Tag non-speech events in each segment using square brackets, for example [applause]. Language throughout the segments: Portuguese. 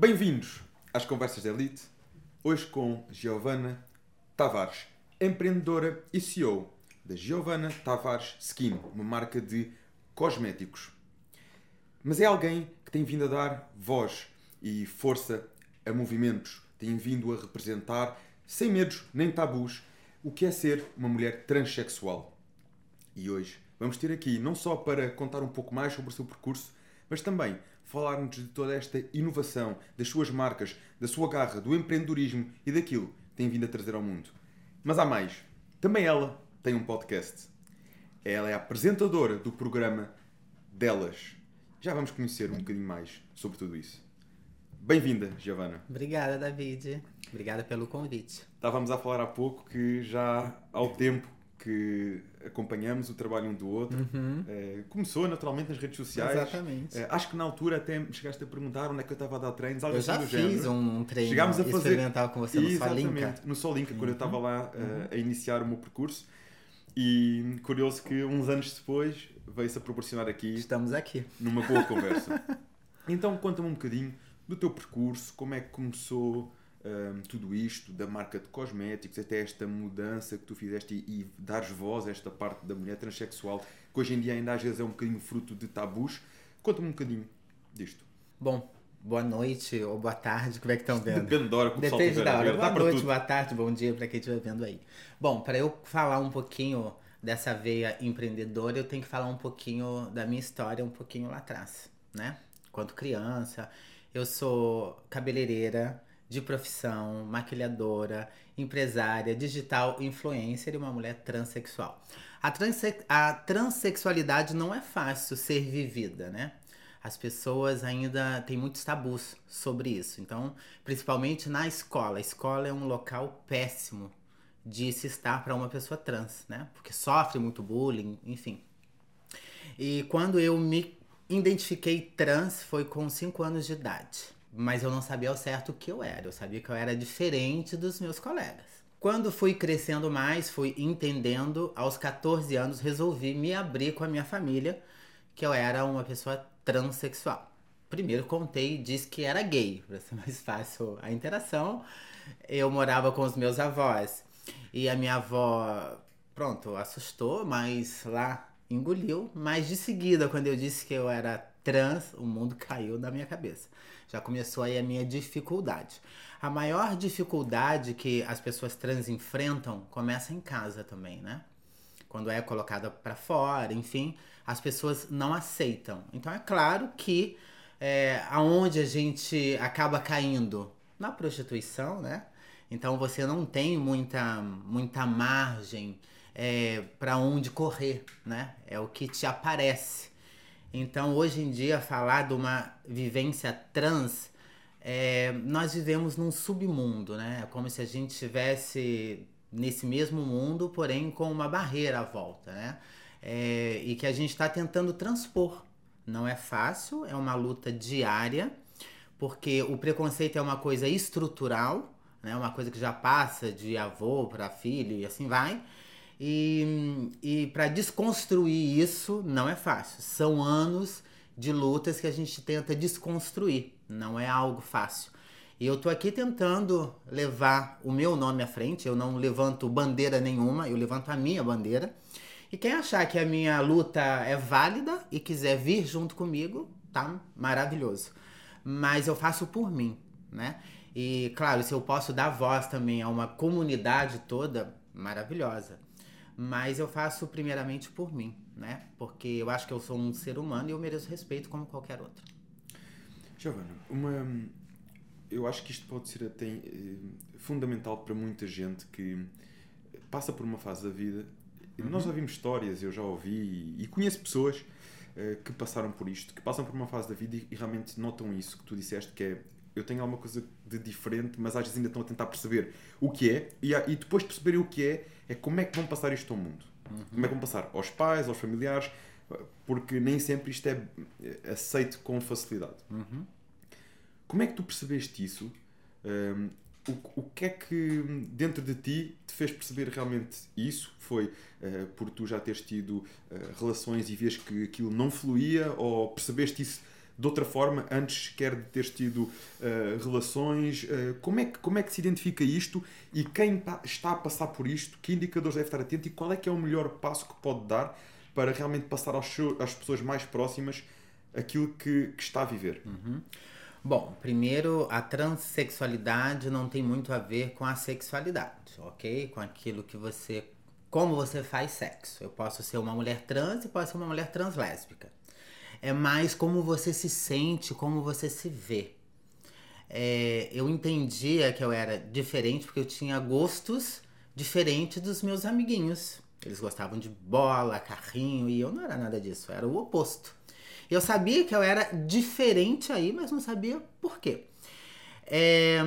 Bem-vindos às Conversas da Elite, hoje com Giovana Tavares, empreendedora e CEO da Giovana Tavares Skin, uma marca de cosméticos. Mas é alguém que tem vindo a dar voz e força a movimentos, tem vindo a representar, sem medos nem tabus, o que é ser uma mulher transexual. E hoje vamos ter aqui não só para contar um pouco mais sobre o seu percurso, mas também falar-nos de toda esta inovação, das suas marcas, da sua garra, do empreendedorismo e daquilo que tem vindo a trazer ao mundo. Mas há mais. Também ela tem um podcast. Ela é a apresentadora do programa Delas. Já vamos conhecer um bocadinho mais sobre tudo isso. Bem-vinda, Giovana. Obrigada, David. Obrigada pelo convite. Estávamos a falar há pouco que já ao tempo que acompanhamos o trabalho um do outro. Uhum. Eh, começou naturalmente nas redes sociais. Exatamente. Eh, acho que na altura até me chegaste a perguntar onde é que eu estava a dar treinos, algo Eu assim já fiz género. um treino Chegámos a fazer- experimental com você no Exatamente, Solinka. no Solinka, quando eu estava Uhum. lá eh, a iniciar o meu percurso. E curioso que uns anos depois veio-se a proporcionar aqui Estamos aqui. numa boa [laughs] conversa. então conta-me um bocadinho do teu percurso, como é que começou hum, tudo isto, da marca de cosméticos, até esta mudança que tu fizeste e, e dares voz a esta parte da mulher transexual, que hoje em dia ainda às vezes é um bocadinho fruto de tabus. Conta-me um bocadinho disto. Bom, boa noite ou boa tarde, como é que estão vendo? Depende da hora que o pessoal Depende da hora. Boa noite, tudo. boa tarde, bom dia para quem estiver vendo aí. Bom, para eu falar um pouquinho dessa veia empreendedora, eu tenho que falar um pouquinho da minha história, um pouquinho lá atrás, né? Quando criança, eu sou cabeleireira de profissão, maquilhadora, empresária, digital influencer e uma mulher transexual. A, transe a transexualidade não é fácil ser vivida, né? As pessoas ainda têm muitos tabus sobre isso. Então, principalmente na escola. A escola é um local péssimo de se estar para uma pessoa trans, né? Porque sofre muito bullying, enfim. E quando eu me identifiquei trans foi com 5 anos de idade. Mas eu não sabia ao certo o que eu era. Eu sabia que eu era diferente dos meus colegas. Quando fui crescendo mais, fui entendendo, aos 14 anos resolvi me abrir com a minha família que eu era uma pessoa transexual. Primeiro contei e disse que era gay, para ser [laughs] mais fácil a interação. Eu morava com os meus avós e a minha avó, pronto, assustou, mas lá engoliu. Mas de seguida, quando eu disse que eu era trans, o mundo caiu da minha cabeça. Já começou aí a minha dificuldade. A maior dificuldade que as pessoas trans enfrentam começa em casa também, né? quando é colocada para fora, enfim, as pessoas não aceitam. Então é claro que é, aonde a gente acaba caindo na prostituição, né? Então você não tem muita, muita margem é, para onde correr, né? É o que te aparece. Então hoje em dia falar de uma vivência trans é, nós vivemos num submundo, né? É como se a gente tivesse nesse mesmo mundo, porém com uma barreira à volta, né? É, e que a gente está tentando transpor. Não é fácil, é uma luta diária, porque o preconceito é uma coisa estrutural, né? Uma coisa que já passa de avô para filho e assim vai. E, e para desconstruir isso não é fácil. São anos de lutas que a gente tenta desconstruir. Não é algo fácil. E eu tô aqui tentando levar o meu nome à frente. Eu não levanto bandeira nenhuma, eu levanto a minha bandeira. E quem achar que a minha luta é válida e quiser vir junto comigo, tá maravilhoso. Mas eu faço por mim, né? E claro, se eu posso dar voz também a uma comunidade toda, maravilhosa. Mas eu faço primeiramente por mim, né? Porque eu acho que eu sou um ser humano e eu mereço respeito como qualquer outro. Giovana, uma, eu acho que isto pode ser até eh, fundamental para muita gente que passa por uma fase da vida. Nós ouvimos histórias, eu já ouvi e, e conheço pessoas eh, que passaram por isto, que passam por uma fase da vida e, e realmente notam isso que tu disseste, que é eu tenho alguma coisa de diferente, mas às vezes ainda estão a tentar perceber o que é e, e depois de perceberem o que é, é como é que vão passar isto ao mundo. Como é que vão passar aos pais, aos familiares, porque nem sempre isto é eh, aceito com facilidade. Como é que tu percebeste isso? Um, o, o que é que dentro de ti te fez perceber realmente isso? Foi uh, por tu já teres tido uh, relações e vias que aquilo não fluía ou percebeste isso de outra forma antes quer de teres tido uh, relações? Uh, como, é que, como é que se identifica isto e quem está a passar por isto, que indicadores deve estar atento e qual é que é o melhor passo que pode dar para realmente passar aos, às pessoas mais próximas aquilo que, que está a viver? Uhum. Bom, primeiro, a transexualidade não tem muito a ver com a sexualidade, ok? Com aquilo que você. Como você faz sexo. Eu posso ser uma mulher trans e posso ser uma mulher translésbica. É mais como você se sente, como você se vê. É, eu entendia que eu era diferente porque eu tinha gostos diferentes dos meus amiguinhos. Eles gostavam de bola, carrinho, e eu não era nada disso, era o oposto. Eu sabia que eu era diferente aí, mas não sabia por quê. É,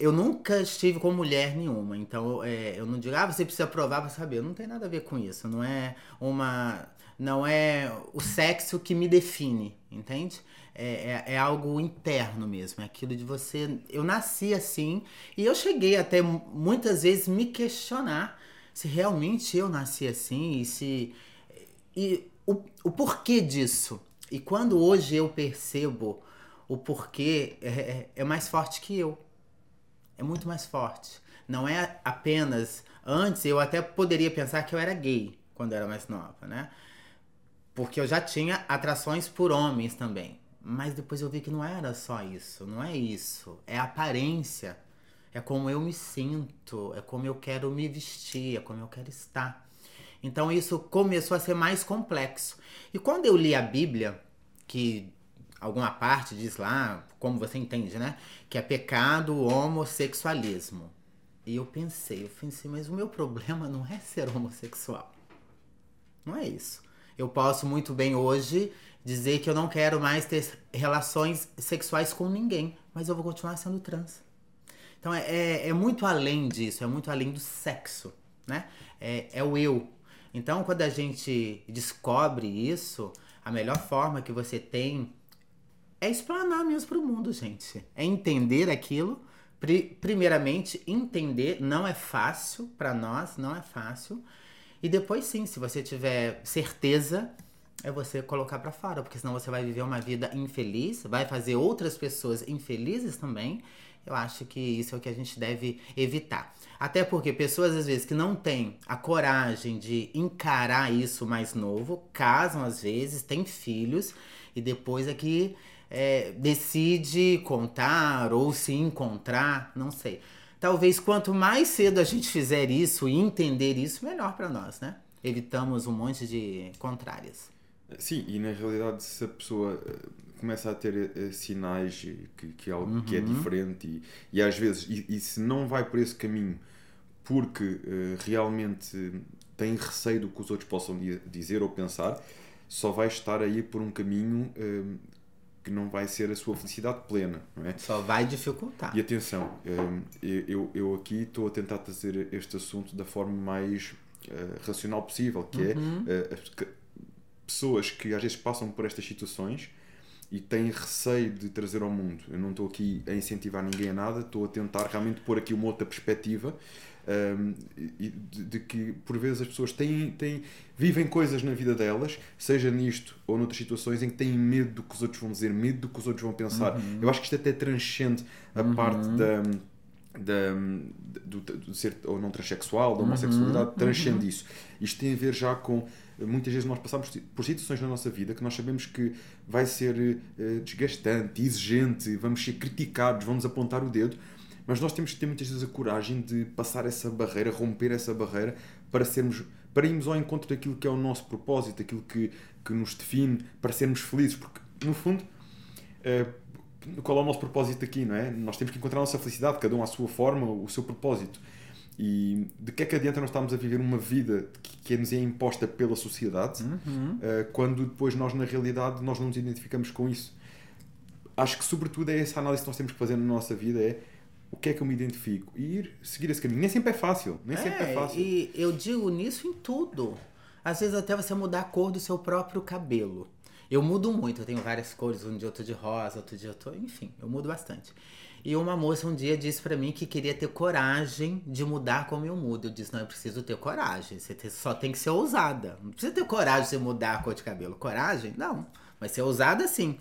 eu nunca estive com mulher nenhuma, então é, eu não digo, ah, você precisa provar para saber. Não tem nada a ver com isso. Não é uma. Não é o sexo que me define, entende? É, é, é, algo interno mesmo, é aquilo de você. Eu nasci assim e eu cheguei até muitas vezes me questionar se realmente eu nasci assim e se. E o, o porquê disso. E quando hoje eu percebo o porquê, é, é, é mais forte que eu. É muito mais forte. Não é apenas. Antes eu até poderia pensar que eu era gay quando eu era mais nova, né? Porque eu já tinha atrações por homens também. Mas depois eu vi que não era só isso. Não é isso. É aparência. É como eu me sinto. É como eu quero me vestir. É como eu quero estar. Então isso começou a ser mais complexo. E quando eu li a Bíblia, que alguma parte diz lá, como você entende, né? Que é pecado o homossexualismo. E eu pensei, eu pensei, mas o meu [laughs] problema não é ser homossexual. Não é isso. Eu posso muito bem hoje dizer que eu não quero mais ter relações sexuais com ninguém, mas eu vou continuar sendo trans. Então é, é, é muito além disso, é muito além do sexo, né? É, é o eu, então, quando a gente descobre isso, a melhor forma que você tem é explanar mesmo para o mundo, gente. É entender aquilo. Primeiramente, entender não é fácil para nós, não é fácil. E depois, sim, se você tiver certeza, é você colocar para fora, porque senão você vai viver uma vida infeliz, vai fazer outras pessoas infelizes também. Eu acho que isso é o que a gente deve evitar. Até porque pessoas, às vezes, que não têm a coragem de encarar isso mais novo, casam às vezes, têm filhos, e depois é que é, decide contar ou se encontrar, não sei. Talvez quanto mais cedo a gente fizer isso e entender isso, melhor para nós, né? Evitamos um monte de contrárias. Sim, e na realidade, se a pessoa eh, começa a ter uh, sinais que, que, é algo uhum. que é uhum. diferente e, e às vezes, e, e, se não vai por esse caminho porque uh, realmente tem receio do que os outros possam dizer ou pensar, só vai estar aí por um caminho uh, que não vai ser a sua felicidade plena, não é? Só vai dificultar. E atenção, eu, eu aqui estou a tentar trazer este assunto da forma mais racional possível, que é, uhum. é pessoas que às vezes passam por estas situações e têm receio de trazer ao mundo. Eu não estou aqui a incentivar ninguém a nada, estou a tentar realmente pôr aqui uma outra perspectiva um, de, de, que por vezes as pessoas têm, têm, vivem coisas na vida delas, seja nisto ou noutras situações, em que têm medo do que os outros vão dizer, medo do que os outros vão pensar. Uhum. Eu acho que isto até transcende a uhum. parte da. Da, do, do, ser ou não transexual, da homossexualidade, uhum. transcende uhum. isso. Isto tem a ver já com muitas vezes nós passamos por situações na nossa vida que nós sabemos que vai ser uh, desgastante, exigente, vamos ser criticados, vamos apontar o dedo, mas nós temos que ter muitas vezes a coragem de passar essa barreira, romper essa barreira para sermos para irmos ao encontro daquilo que é o nosso propósito, aquilo que, que nos define, para sermos felizes, porque no fundo uh, qual é o nosso propósito aqui, não é? Nós temos que encontrar a nossa felicidade, cada um à sua forma, o seu propósito. E de que é que adianta nós estarmos a viver uma vida que, que nos é imposta pela sociedade uhum. uh, quando depois nós, na realidade, nós não nos identificamos com isso? Acho que, sobretudo, é essa análise que nós temos que fazer na nossa vida: é o que é que eu me identifico e ir seguir esse caminho. Nem sempre é fácil, nem é, sempre é fácil. E eu digo nisso em tudo. Às vezes, até você mudar a cor do seu próprio cabelo. Eu mudo muito, eu tenho várias cores. Um dia eu tô de rosa, outro dia eu tô. Enfim, eu mudo bastante. E uma moça um dia disse para mim que queria ter coragem de mudar como eu mudo. Eu disse: não, eu preciso ter coragem. Você só tem que ser ousada. Não precisa ter coragem de mudar a cor de cabelo. Coragem? Não. Mas ser ousada sim.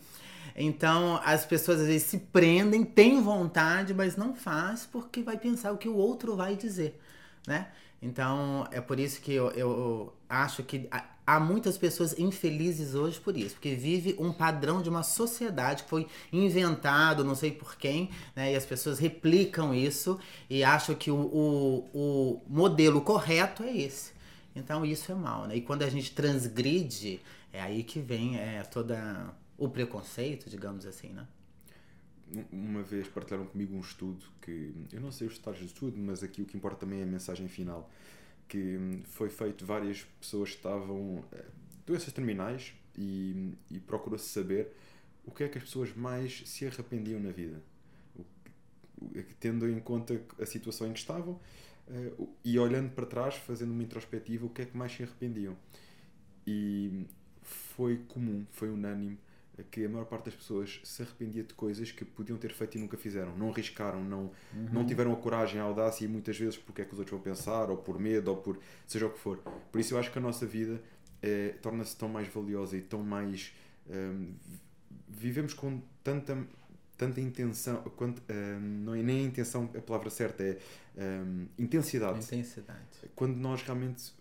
Então as pessoas às vezes se prendem, têm vontade, mas não faz porque vai pensar o que o outro vai dizer, né? Então é por isso que eu, eu acho que há muitas pessoas infelizes hoje por isso, porque vive um padrão de uma sociedade que foi inventado, não sei por quem, né? E as pessoas replicam isso e acham que o, o, o modelo correto é esse. Então isso é mal, né? E quando a gente transgride, é aí que vem é, toda o preconceito, digamos assim, né? Uma vez partilharam comigo um estudo que eu não sei os detalhes do estudo, mas aqui o que importa também é a mensagem final que foi feito várias pessoas que estavam eh, doenças terminais e, e procurou-se saber o que é que as pessoas mais se arrependiam na vida, tendo em conta a situação em que estavam uh, e olhando para trás, fazendo uma introspectiva, o que é que mais se arrependiam. E foi comum, foi unânime que a maior parte das pessoas se arrependia de coisas que podiam ter feito e nunca fizeram. Não arriscaram, não, uhum. não tiveram a coragem, a audácia e muitas vezes porque é que os outros vão pensar, ou por medo, ou por seja o que for. Por isso eu acho que a nossa vida é, torna-se tão mais valiosa e tão mais. Um, vivemos com tanta, tanta intenção, quanto, um, não é nem a intenção a palavra certa, é um, intensidade. Intensidade. Quando nós realmente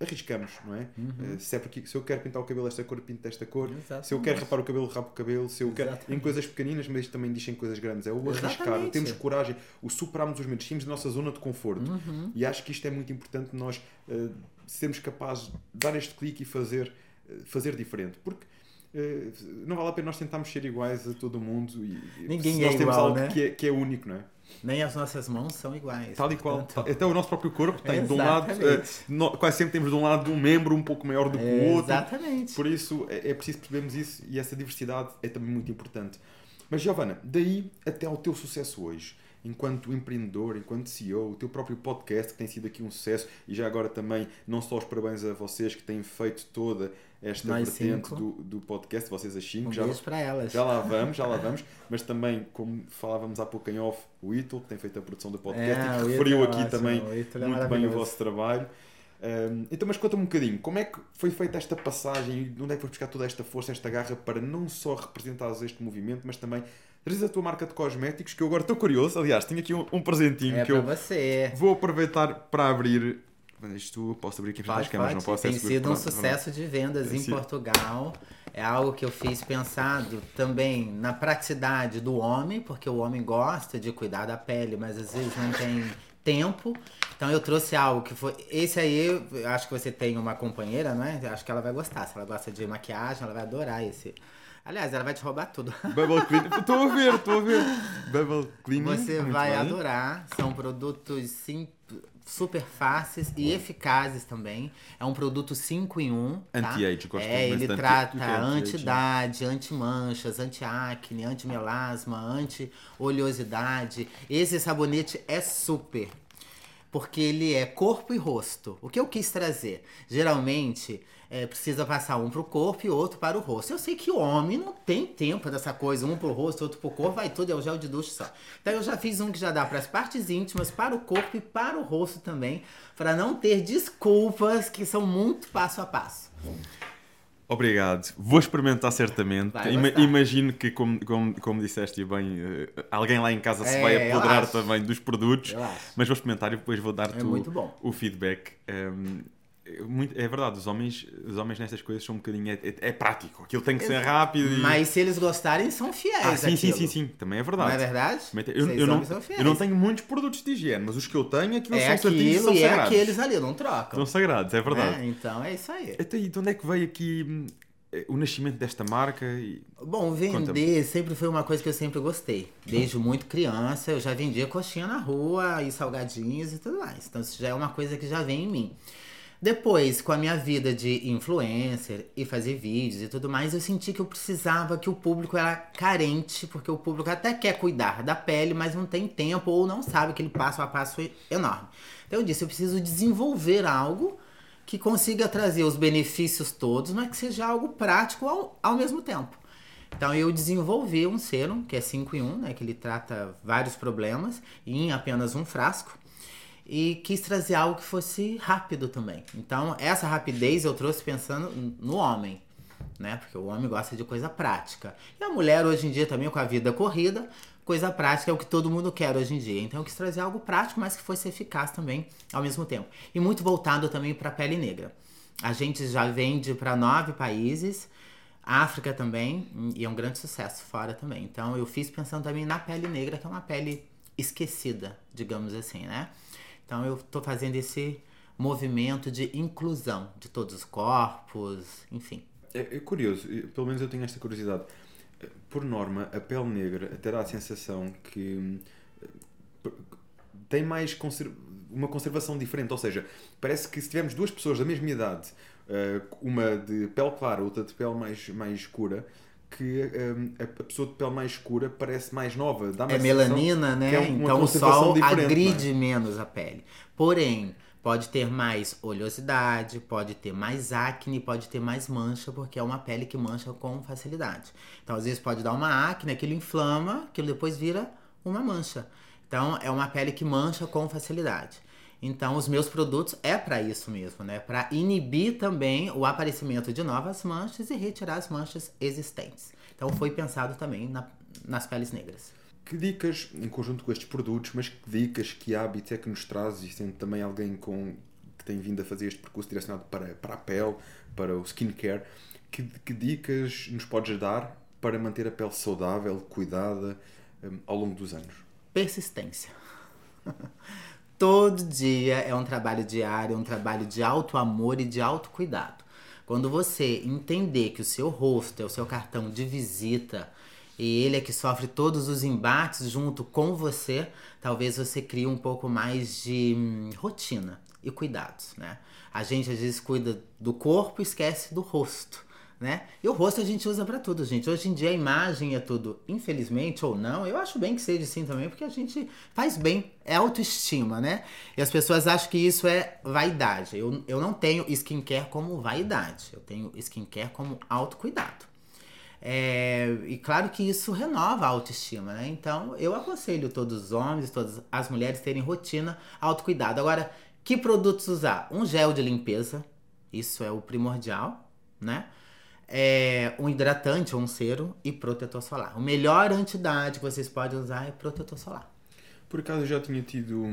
arriscamos, não é? Uhum. Uh, se, é porque, se eu quero pintar o cabelo desta cor, pinto desta cor. Se eu quero rapar o cabelo, rapo o cabelo. Se eu quero, em coisas pequeninas, mas também dizem coisas grandes. É o arriscar, temos coragem, o superarmos os medos, saímos da nossa zona de conforto. Uhum. E acho que isto é muito importante nós uh, sermos capazes de dar este clique e fazer, uh, fazer diferente. Porque não vale a pena nós tentarmos ser iguais a todo mundo e Ninguém nós é temos igual, algo né? que, é, que é único, não é? Nem as nossas mãos são iguais. Tal e qual. Portanto... Até o nosso próprio corpo tem, de um lado, uh, quase sempre temos de um lado um membro um pouco maior do que o outro. Exatamente. Por isso é, é preciso percebermos isso e essa diversidade é também muito importante. Mas, Giovana, daí até ao teu sucesso hoje, enquanto empreendedor, enquanto CEO, o teu próprio podcast que tem sido aqui um sucesso e já agora também, não só os parabéns a vocês que têm feito toda esta Nós vertente do, do podcast, vocês as 5. Um já, para elas. Já lá vamos, já lá vamos. Mas também, como falávamos há pouco em off, o Ito, que tem feito a produção do podcast é, e que referiu é aqui ótimo. também é muito bem o vosso trabalho. Um, então, mas conta-me um bocadinho, como é que foi feita esta passagem e de onde é que foi buscar toda esta força, esta garra para não só representares este movimento, mas também trazes a tua marca de cosméticos, que eu agora estou curioso. Aliás, tenho aqui um, um presentinho é que eu você. vou aproveitar para abrir isto posso abrir aqui para as câmeras, não posso Tem sido um sucesso de vendas Tem em sido. Portugal. É algo que eu fiz pensado também na praticidade do homem, porque o homem gosta de cuidar da pele, mas às vezes não tem tempo. Então eu trouxe algo que foi. Esse aí, acho que você tem uma companheira, não é? Acho que ela vai gostar. Se ela gosta de maquiagem, ela vai adorar esse. Aliás, ela vai te roubar tudo. Bubble Clean. [laughs] Tô ver, tô ver. Bubble Clean. Você vai adorar. São produtos simples super fáceis e eficazes também. É um produto 5 em 1. Um, tá? Anti-age, gosto É, ele trata é anti-idade, anti-manchas, anti-acne, anti-melasma, anti-oleosidade. Esse sabonete é super. Porque ele é corpo e rosto. O que eu quis trazer? Geralmente, é, precisa passar um pro corpo e outro para o rosto. Eu sei que o homem não tem tempo dessa coisa, um pro rosto, outro pro corpo, vai tudo, é o gel de ducha só. Então eu já fiz um que já dá para as partes íntimas, para o corpo e para o rosto também, para não ter desculpas que são muito passo a passo. Obrigado. Vou experimentar certamente. Ima imagino que, como, como, como disseste bem, uh, alguém lá em casa é, se vai apoderar também dos produtos. Mas vou experimentar e depois vou dar-te é o, o, feedback. Um, muito, é verdade, os homens, os homens nestas coisas são um bocadinho. É, é, é prático, aquilo tem que ser rápido. E... Mas se eles gostarem, são fiéis. Ah, sim, sim, sim, sim, também é verdade. Não é verdade? Eu, eu, não, eu não tenho muitos produtos de higiene, mas os que eu tenho, aquilo é são aquilo são e é sagrados. é aqueles ali, não trocam. São sagrados, é verdade. É, então é isso aí. Então, e de onde é que veio aqui hum, o nascimento desta marca? E... Bom, vender sempre foi uma coisa que eu sempre gostei. Desde muito criança, eu já vendia coxinha na rua e salgadinhos e tudo mais. Então isso já é uma coisa que já vem em mim. Depois, com a minha vida de influencer e fazer vídeos e tudo mais, eu senti que eu precisava que o público era carente, porque o público até quer cuidar da pele, mas não tem tempo ou não sabe aquele passo a passo enorme. Então eu disse, eu preciso desenvolver algo que consiga trazer os benefícios todos, mas que seja algo prático ao, ao mesmo tempo. Então eu desenvolvi um serum, que é 5 em 1, né, que ele trata vários problemas em apenas um frasco e quis trazer algo que fosse rápido também. Então, essa rapidez eu trouxe pensando no homem. né? Porque o homem gosta de coisa prática. E a mulher, hoje em dia, também com a vida corrida, coisa prática é o que todo mundo quer hoje em dia. Então eu quis trazer algo prático, mas que fosse eficaz também ao mesmo tempo. E muito voltado também para a pele negra. A gente já vende para nove países, África também, e é um grande sucesso fora também. Então eu fiz pensando também na pele negra, que é uma pele esquecida, digamos assim, né? Então eu estou fazendo esse movimento de inclusão de todos os corpos, enfim. É, é curioso, pelo menos eu tenho esta curiosidade. Por norma, a pele negra dá a sensação que eh, tem mais conser uma conservação diferente, ou seja, parece que se tivermos duas pessoas da mesma idade, eh, uma de pele clara, outra de pele mais, mais escura, que um, a pessoa de pele mais escura parece mais nova. Dá é melanina, né? É então o sol é? agride é? menos a pele. Porém, Pode ter mais oleosidade, pode ter mais acne, pode ter mais mancha, porque é uma pele que mancha com facilidade. Então, às vezes pode dar uma acne, aquilo inflama, aquilo depois vira uma mancha. Então, é uma pele que mancha com facilidade. Então, os meus produtos é para isso mesmo, né? Para inibir também o aparecimento de novas manchas e retirar as manchas existentes. Então, foi pensado também na, nas peles negras. Que dicas, em conjunto com estes produtos, mas que dicas, que hábitos é que nos traz, e sendo também alguém com, que tem vindo a fazer este percurso direcionado para, para a pele, para o skincare, que, que dicas nos podes dar para manter a pele saudável, cuidada um, ao longo dos anos? Persistência. [laughs] Todo dia é um trabalho diário, um trabalho de alto amor e de autocuidado. Quando você entender que o seu rosto é o seu cartão de visita, e ele é que sofre todos os embates junto com você, talvez você crie um pouco mais de hum, rotina e cuidados, né? A gente às vezes cuida do corpo e esquece do rosto, né? E o rosto a gente usa para tudo, gente. Hoje em dia a imagem é tudo, infelizmente ou não, eu acho bem que seja assim também, porque a gente faz bem, é autoestima, né? E as pessoas acham que isso é vaidade. Eu, eu não tenho skincare como vaidade, eu tenho skincare como autocuidado. É, e claro que isso renova a autoestima, né? Então eu aconselho todos os homens, todas as mulheres terem rotina, autocuidado. Agora, que produtos usar? Um gel de limpeza, isso é o primordial, né? É, um hidratante ou um cero e protetor solar. O melhor anti-idade que vocês podem usar é protetor solar. Por acaso eu já tinha tido.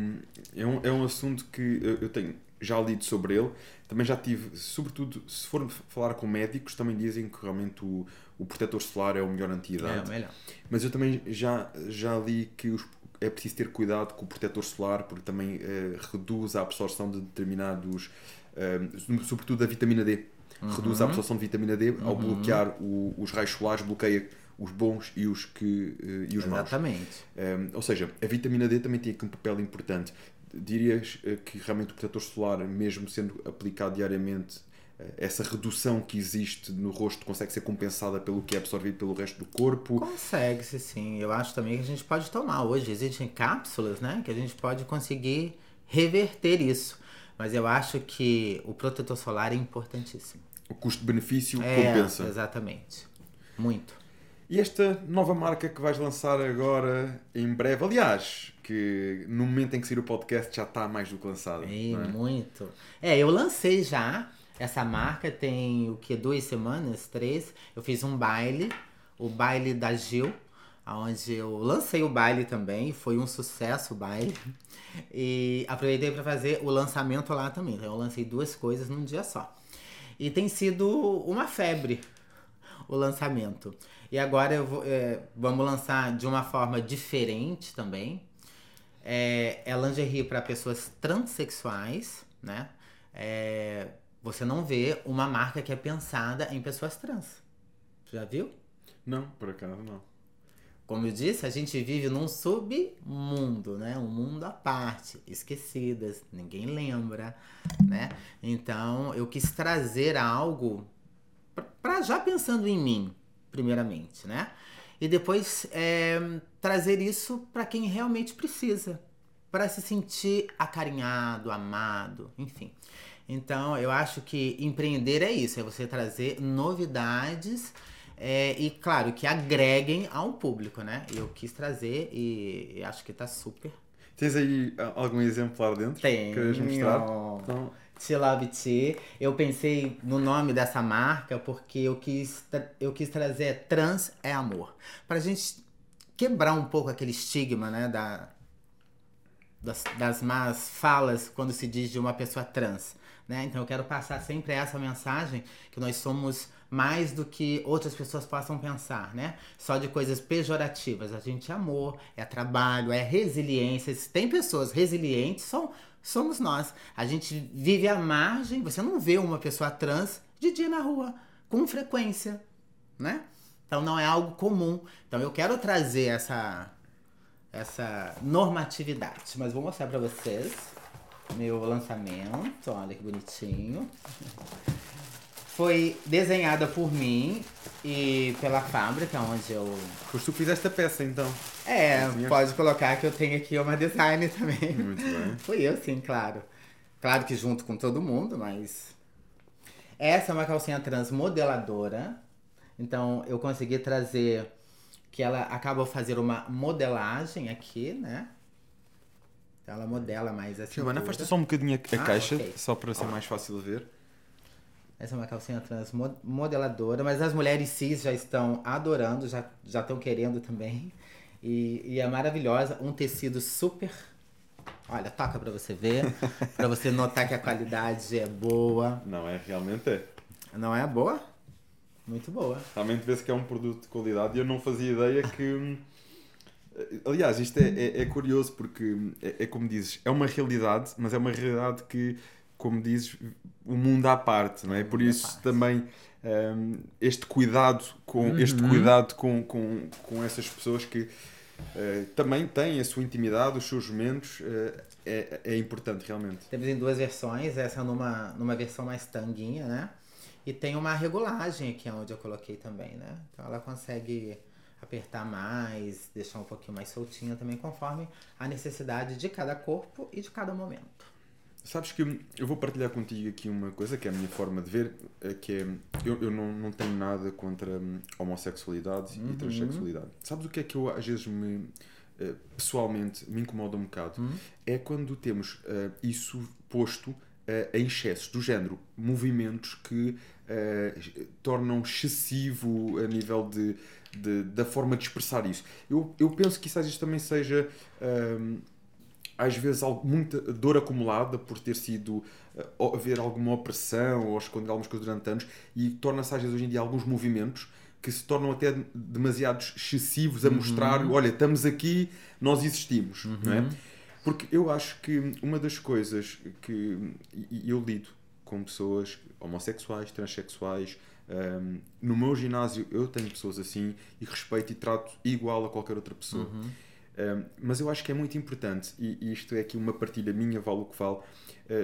É um, é um assunto que eu, tenho já lido sobre ele. Também já tive, sobretudo, se for falar com médicos, também dizem que realmente o, o protetor solar é o melhor anti-idade. É o melhor. Mas eu também já, já li que os, é preciso ter cuidado com o protetor solar porque também uh, reduz a absorção de determinados, uh, sobretudo da vitamina D. Uhum. Reduz a absorção de vitamina D ao uhum. bloquear o, os raios solares, bloqueia os bons e os, que, uh, e os maus. Exatamente. Um, ou seja, a vitamina D também tem aqui um papel importante. Dirias que realmente o protetor solar, mesmo sendo aplicado diariamente, essa redução que existe no rosto consegue ser compensada pelo que é absorvido pelo resto do corpo? Consegue-se sim. Eu acho também que a gente pode tomar. Hoje existem cápsulas, né? Que a gente pode conseguir reverter isso. Mas eu acho que o protetor solar é importantíssimo. O custo-benefício é, compensa. Exatamente. Muito. E esta nova marca que vais lançar agora em breve, aliás, que no momento em que sair o podcast já está mais do que lançada. É, é? muito. É, eu lancei já, essa marca tem o que? Duas semanas? Três? Eu fiz um baile, o baile da Gil, onde eu lancei o baile também, foi um sucesso o baile. E aproveitei para fazer o lançamento lá também. Então eu lancei duas coisas num dia só. E tem sido uma febre o lançamento. E agora vou, é, vamos lançar de uma forma diferente também. É, é lingerie para pessoas transexuais, né? É, você não vê uma marca que é pensada em pessoas trans. Já viu? Não, por acaso não. Como eu disse, a gente vive num submundo, né? Um mundo à parte, esquecidas, ninguém lembra, né? Então, eu quis trazer algo para já pensando em mim, primeiramente, né? E depois é, trazer isso para quem realmente precisa, para se sentir acarinhado, amado, enfim. Então, eu acho que empreender é isso, é você trazer novidades é, e, claro, que agreguem ao público, né? Eu quis trazer e, e acho que tá super. Tens aí algum exemplo lá dentro? Tenho. Queres mostrar? Então, Te Love Te. Eu pensei no nome dessa marca porque eu quis, eu quis trazer trans é amor. Pra gente quebrar um pouco aquele estigma, né, da, das, das más falas quando se diz de uma pessoa trans. Né? Então eu quero passar sempre essa mensagem que nós somos mais do que outras pessoas possam pensar, né? Só de coisas pejorativas. A gente é amor, é trabalho, é resiliência. Se tem pessoas resilientes, são, somos nós. A gente vive à margem, você não vê uma pessoa trans de dia na rua, com frequência, né? Então não é algo comum. Então eu quero trazer essa essa normatividade, mas vou mostrar pra vocês meu lançamento, olha que bonitinho. Foi desenhada por mim e pela fábrica onde eu Foste tu que fizeste a peça então. é, Desenhaste? pode colocar que eu tenho aqui uma design também. Muito bem. [laughs] Fui eu, sim, claro. Claro que junto com todo mundo, mas. Essa é uma calcinha trans modeladora. Então eu consegui trazer que ela acaba fazer uma modelagem aqui, né? Então ela modela mais assim. Giovana, afasta só um bocadinho a, Ah, caixa, ok. só para ser mais fácil de ver. Essa é uma calcinha trans mo- modeladora, mas as mulheres cis já estão adorando, já já estão querendo também. E, e é maravilhosa, um tecido super. Olha, toca pra você ver, [laughs] pra você notar que a qualidade é boa. Não, é realmente é. Não é boa? Muito boa. Realmente vê-se que é um produto de qualidade e eu não fazia ideia que. hum, Aliás, isto é, é, é curioso porque é, é como dizes, é uma realidade, mas é uma realidade que, como dizes, o mundo à parte, não é? Por isso também hum, este cuidado com Uhum. este cuidado com, com, com essas pessoas que eh, também têm a sua intimidade, os seus momentos, eh, é, é importante realmente. Temos em duas versões, essa numa, numa versão mais tanguinha, né? E tem uma regulagem aqui onde eu coloquei também, né? Então ela consegue apertar mais, deixar um pouquinho mais soltinha também, conforme a necessidade de cada corpo e de cada momento. Sabes que eu vou partilhar contigo aqui uma coisa que é a minha forma de ver, eh, que é eu, eu não, não tenho nada contra hum, homossexualidade Uhum. e transexualidade. Sabes o que é que eu às vezes me eh, pessoalmente me incomoda um bocado? Uhum. É quando temos eh, isso posto eh, em excessos do género, movimentos que eh, tornam excessivo a nível de, de- da forma de expressar isso. Eu, eu penso que isso às vezes também seja hum, às vezes algo- muita dor acumulada por ter sido ou haver alguma opressão ou esconder algumas coisas durante anos e torna-se às vezes hoje em dia alguns movimentos que se tornam até demasiado excessivos a mostrar, olha, estamos aqui, nós existimos, não é? Porque eu acho que uma das coisas que e- eu lido com pessoas homossexuais, transexuais, hum, no meu ginásio eu tenho pessoas assim e respeito e trato igual a qualquer outra pessoa. Um, mas eu acho que é muito importante, e, e isto é aqui uma partilha minha, vale o que vale, uh,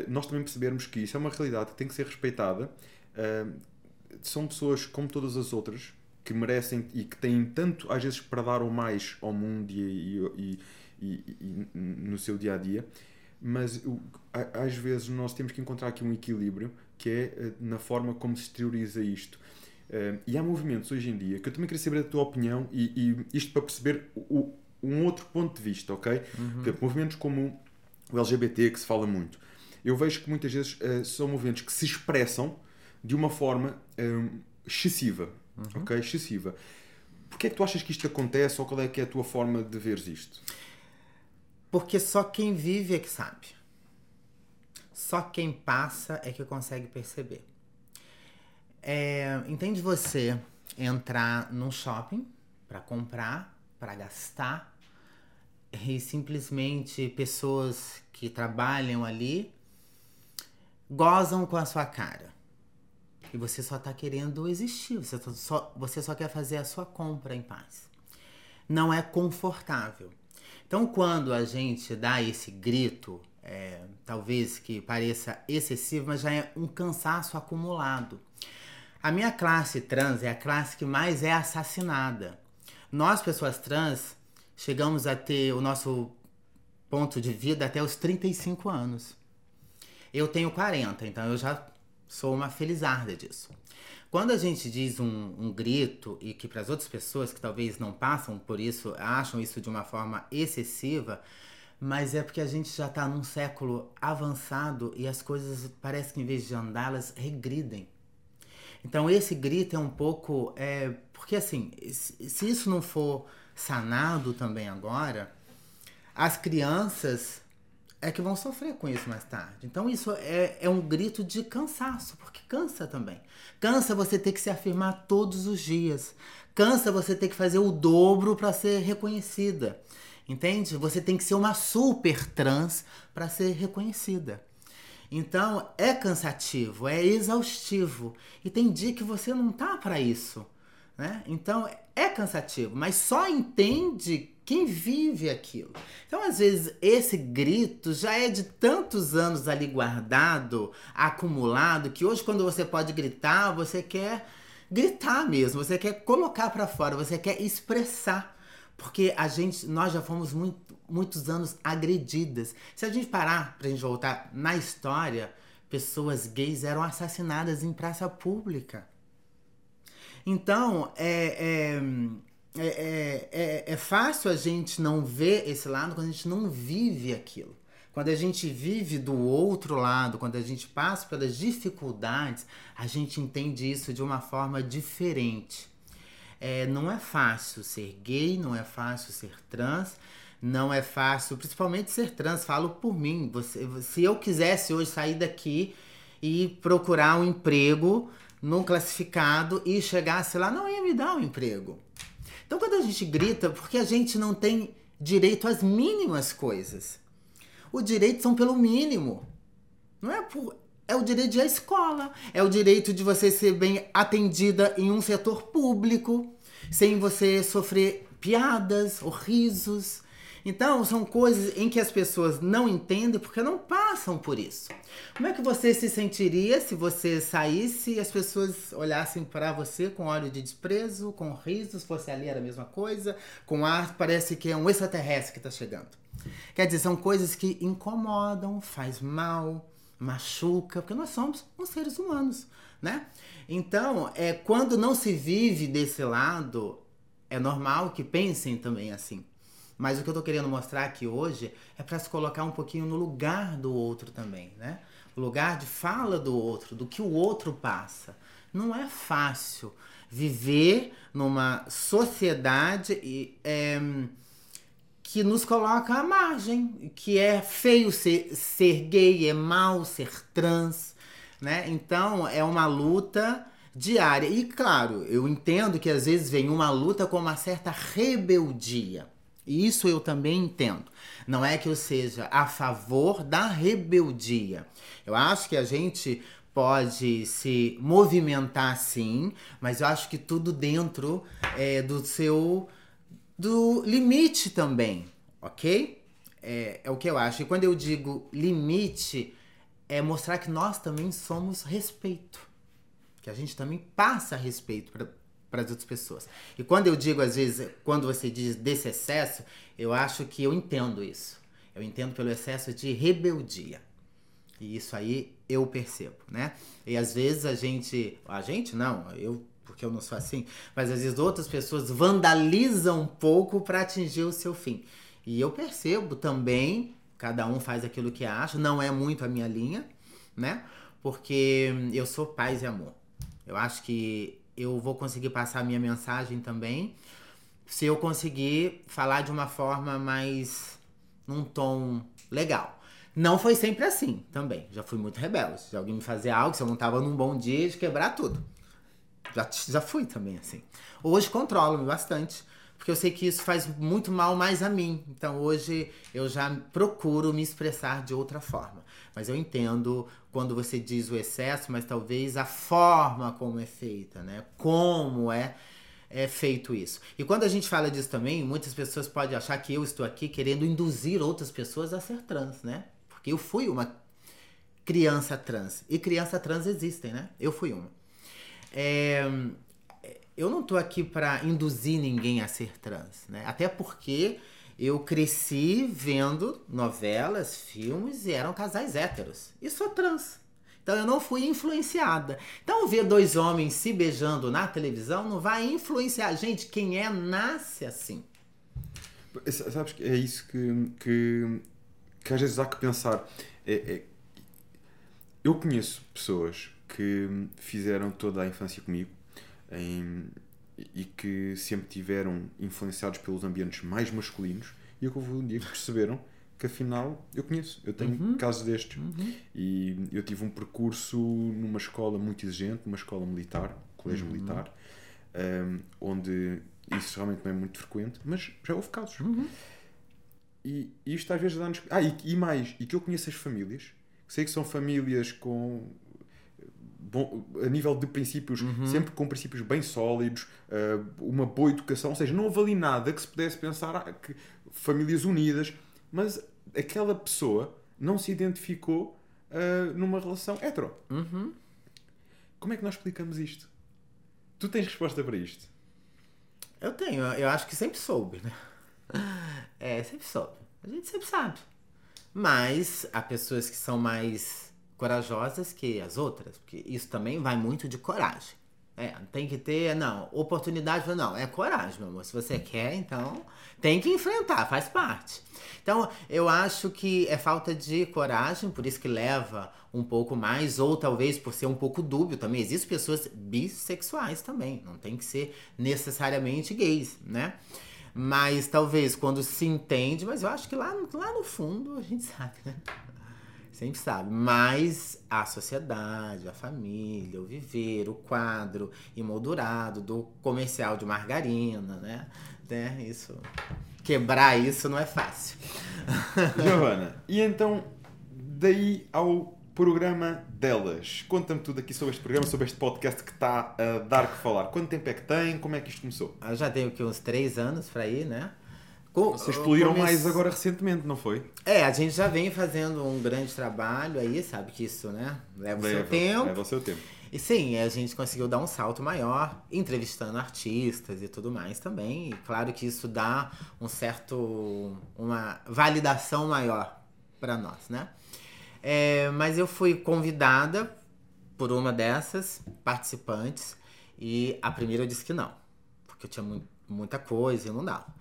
nós também percebermos que isso é uma realidade que tem que ser respeitada. Um, são pessoas como todas as outras que merecem e que têm tanto, às vezes, para dar ou mais ao mundo e, e- e- e- e no seu dia a dia, mas às vezes nós temos que encontrar aqui um equilíbrio que é uh, na forma como se exterioriza isto. Uh, e há movimentos hoje em dia que eu também queria saber a tua opinião e, e isto para perceber o, um outro ponto de vista, ok? Por exemplo, movimentos como o LGBT, que se fala muito. Eu vejo que muitas vezes uh, são movimentos que se expressam de uma forma um, excessiva, ok? Excessiva. Porquê é que tu achas que isto acontece ou qual é que é a tua forma de veres isto? Porque só quem vive é que sabe. Só quem passa é que consegue perceber. É, entende você entrar num shopping para comprar, para gastar, e simplesmente pessoas que trabalham ali gozam com a sua cara. E você só tá querendo existir, você só, você só quer fazer a sua compra em paz. Não é confortável. Então, quando a gente dá esse grito, é, talvez que pareça excessivo, mas já é um cansaço acumulado. A minha classe trans é a classe que mais é assassinada. Nós, pessoas trans, chegamos a ter o nosso ponto de vida até os 35 anos. Eu tenho 40, então eu já sou uma felizarda disso. Quando a gente diz um, um grito e que para as outras pessoas que talvez não passam por isso, acham isso de uma forma excessiva, mas é porque a gente já está num século avançado e as coisas parece que em vez de andar, elas regridem. Então esse grito é um pouco. É, porque assim, se isso não for sanado também agora, as crianças é que vão sofrer com isso mais tarde. Então isso é, é um grito de cansaço, porque cansa também. Cansa você ter que se afirmar todos os dias. Cansa você ter que fazer o dobro para ser reconhecida. Entende? Você tem que ser uma super trans para ser reconhecida. Então é cansativo, é exaustivo e tem dia que você não tá para isso, né? Então é cansativo, mas só entende quem vive aquilo. Então às vezes esse grito já é de tantos anos ali guardado, acumulado, que hoje quando você pode gritar, você quer gritar mesmo, você quer colocar para fora, você quer expressar. Porque a gente, nós já fomos muito, muitos anos agredidas. Se a gente parar pra gente voltar na história, pessoas gays eram assassinadas em praça pública. Então, é, é, é, é, é fácil a gente não ver esse lado quando a gente não vive aquilo. Quando a gente vive do outro lado, quando a gente passa pelas dificuldades, a gente entende isso de uma forma diferente. É, não é fácil ser gay, não é fácil ser trans, não é fácil, principalmente ser trans. Falo por mim. Você, se eu quisesse hoje sair daqui e procurar um emprego no classificado e chegasse lá, não ia me dar um emprego. Então, quando a gente grita, porque a gente não tem direito às mínimas coisas. Os direitos são pelo mínimo. Não é por. É o direito de ir à escola, é o direito de você ser bem atendida em um setor público, sem você sofrer piadas ou risos. Então, são coisas em que as pessoas não entendem porque não passam por isso. Como é que você se sentiria se você saísse e as pessoas olhassem para você com óleo de desprezo, com risos, fosse ali era a mesma coisa, com ar, parece que é um extraterrestre que está chegando. Quer dizer, são coisas que incomodam, faz mal, machuca, porque nós somos uns seres humanos, né? Então, é, quando não se vive desse lado, é normal que pensem também assim. Mas o que eu tô querendo mostrar aqui hoje é para se colocar um pouquinho no lugar do outro também, né? O lugar de fala do outro, do que o outro passa. Não é fácil viver numa sociedade e, é, que nos coloca à margem, que é feio ser, ser gay, é mal ser trans, né? Então é uma luta diária. E claro, eu entendo que às vezes vem uma luta com uma certa rebeldia. Isso eu também entendo. Não é que eu seja a favor da rebeldia. Eu acho que a gente pode se movimentar sim, mas eu acho que tudo dentro é, do seu do limite também, ok? É, é o que eu acho. E quando eu digo limite, é mostrar que nós também somos respeito. Que a gente também passa respeito para as outras pessoas. E quando eu digo, às vezes, quando você diz desse excesso, eu acho que eu entendo isso. Eu entendo pelo excesso de rebeldia. E isso aí eu percebo, né? E às vezes a gente. A gente não, eu porque eu não sou assim, mas às vezes outras pessoas vandalizam um pouco para atingir o seu fim. E eu percebo também, cada um faz aquilo que acha, não é muito a minha linha, né? Porque eu sou paz e amor. Eu acho que eu vou conseguir passar a minha mensagem também se eu conseguir falar de uma forma mais num tom legal. Não foi sempre assim também. Já fui muito rebelde. Se alguém me fazer algo, se eu não tava num bom dia, de quebrar tudo. Já, já fui também, assim. Hoje controlo-me bastante, porque eu sei que isso faz muito mal mais a mim. Então hoje eu já procuro me expressar de outra forma. Mas eu entendo quando você diz o excesso, mas talvez a forma como é feita, né? Como é é feito isso. E quando a gente fala disso também, muitas pessoas podem achar que eu estou aqui querendo induzir outras pessoas a ser trans, né? Porque eu fui uma criança trans. E criança trans existem, né? Eu fui uma. É, eu não tô aqui para induzir ninguém a ser trans, né? Até porque eu cresci vendo novelas, filmes e eram casais héteros. E sou trans. Então eu não fui influenciada. Então ver dois homens se beijando na televisão não vai influenciar. Gente, quem é nasce assim. Sabes que é isso que, que, que às vezes há que pensar. É, é, eu conheço pessoas que fizeram toda a infância comigo em, e que sempre tiveram influenciados pelos ambientes mais masculinos e que houve um dia que perceberam que afinal eu conheço, eu tenho Uhum. casos destes. Uhum. E eu tive um percurso numa escola muito exigente, numa escola militar, colégio Uhum. militar, um, onde isso realmente não é muito frequente, mas já houve casos. Uhum. E, e isto às vezes dá-nos. Ah, e, e mais, e que eu conheço as famílias, sei que são famílias com. Bom, a nível de princípios, Uhum. sempre com princípios bem sólidos, uh, uma boa educação, ou seja, não houve ali nada que se pudesse pensar ah, que famílias unidas, mas aquela pessoa não se identificou uh, numa relação hetero. Uhum. Como é que nós explicamos isto? Tu tens resposta para isto? Eu tenho, eu acho que sempre soube, né? [laughs] É, sempre soube. A gente sempre sabe. Mas há pessoas que são mais corajosas que as outras, porque isso também vai muito de coragem. É, tem que ter, não, oportunidade, não, é coragem, meu amor. Se você quer, então tem que enfrentar, faz parte. Então, eu acho que é falta de coragem, por isso que leva um pouco mais, ou talvez por ser um pouco dúbio também. Existem pessoas bissexuais também, não tem que ser necessariamente gays, né? Mas talvez quando se entende, mas eu acho que lá, lá no fundo a gente sabe, né? Sempre sabe. Mas a sociedade, a família, o viver, o quadro emoldurado do comercial de margarina, né? né? Isso. Quebrar isso não é fácil. [laughs] Giovana, e então, daí ao programa delas. Conta-me tudo aqui sobre este programa, sobre este podcast que está a dar que falar. Quanto tempo é que tem? Como é que isto começou? Eu já tenho aqui uns três anos pra ir, né? Com- Vocês explodiram comece- mais agora recentemente, não foi? É, a gente já vem fazendo um grande trabalho aí, sabe que isso, né? Leva o seu tempo. Leva o seu tempo. E sim, a gente conseguiu dar um salto maior, entrevistando artistas e tudo mais também. E claro que isso dá um certo. uma validação maior para nós, né? É, mas eu fui convidada por uma dessas participantes e a primeira eu disse que não, porque eu tinha mu- muita coisa e não dava.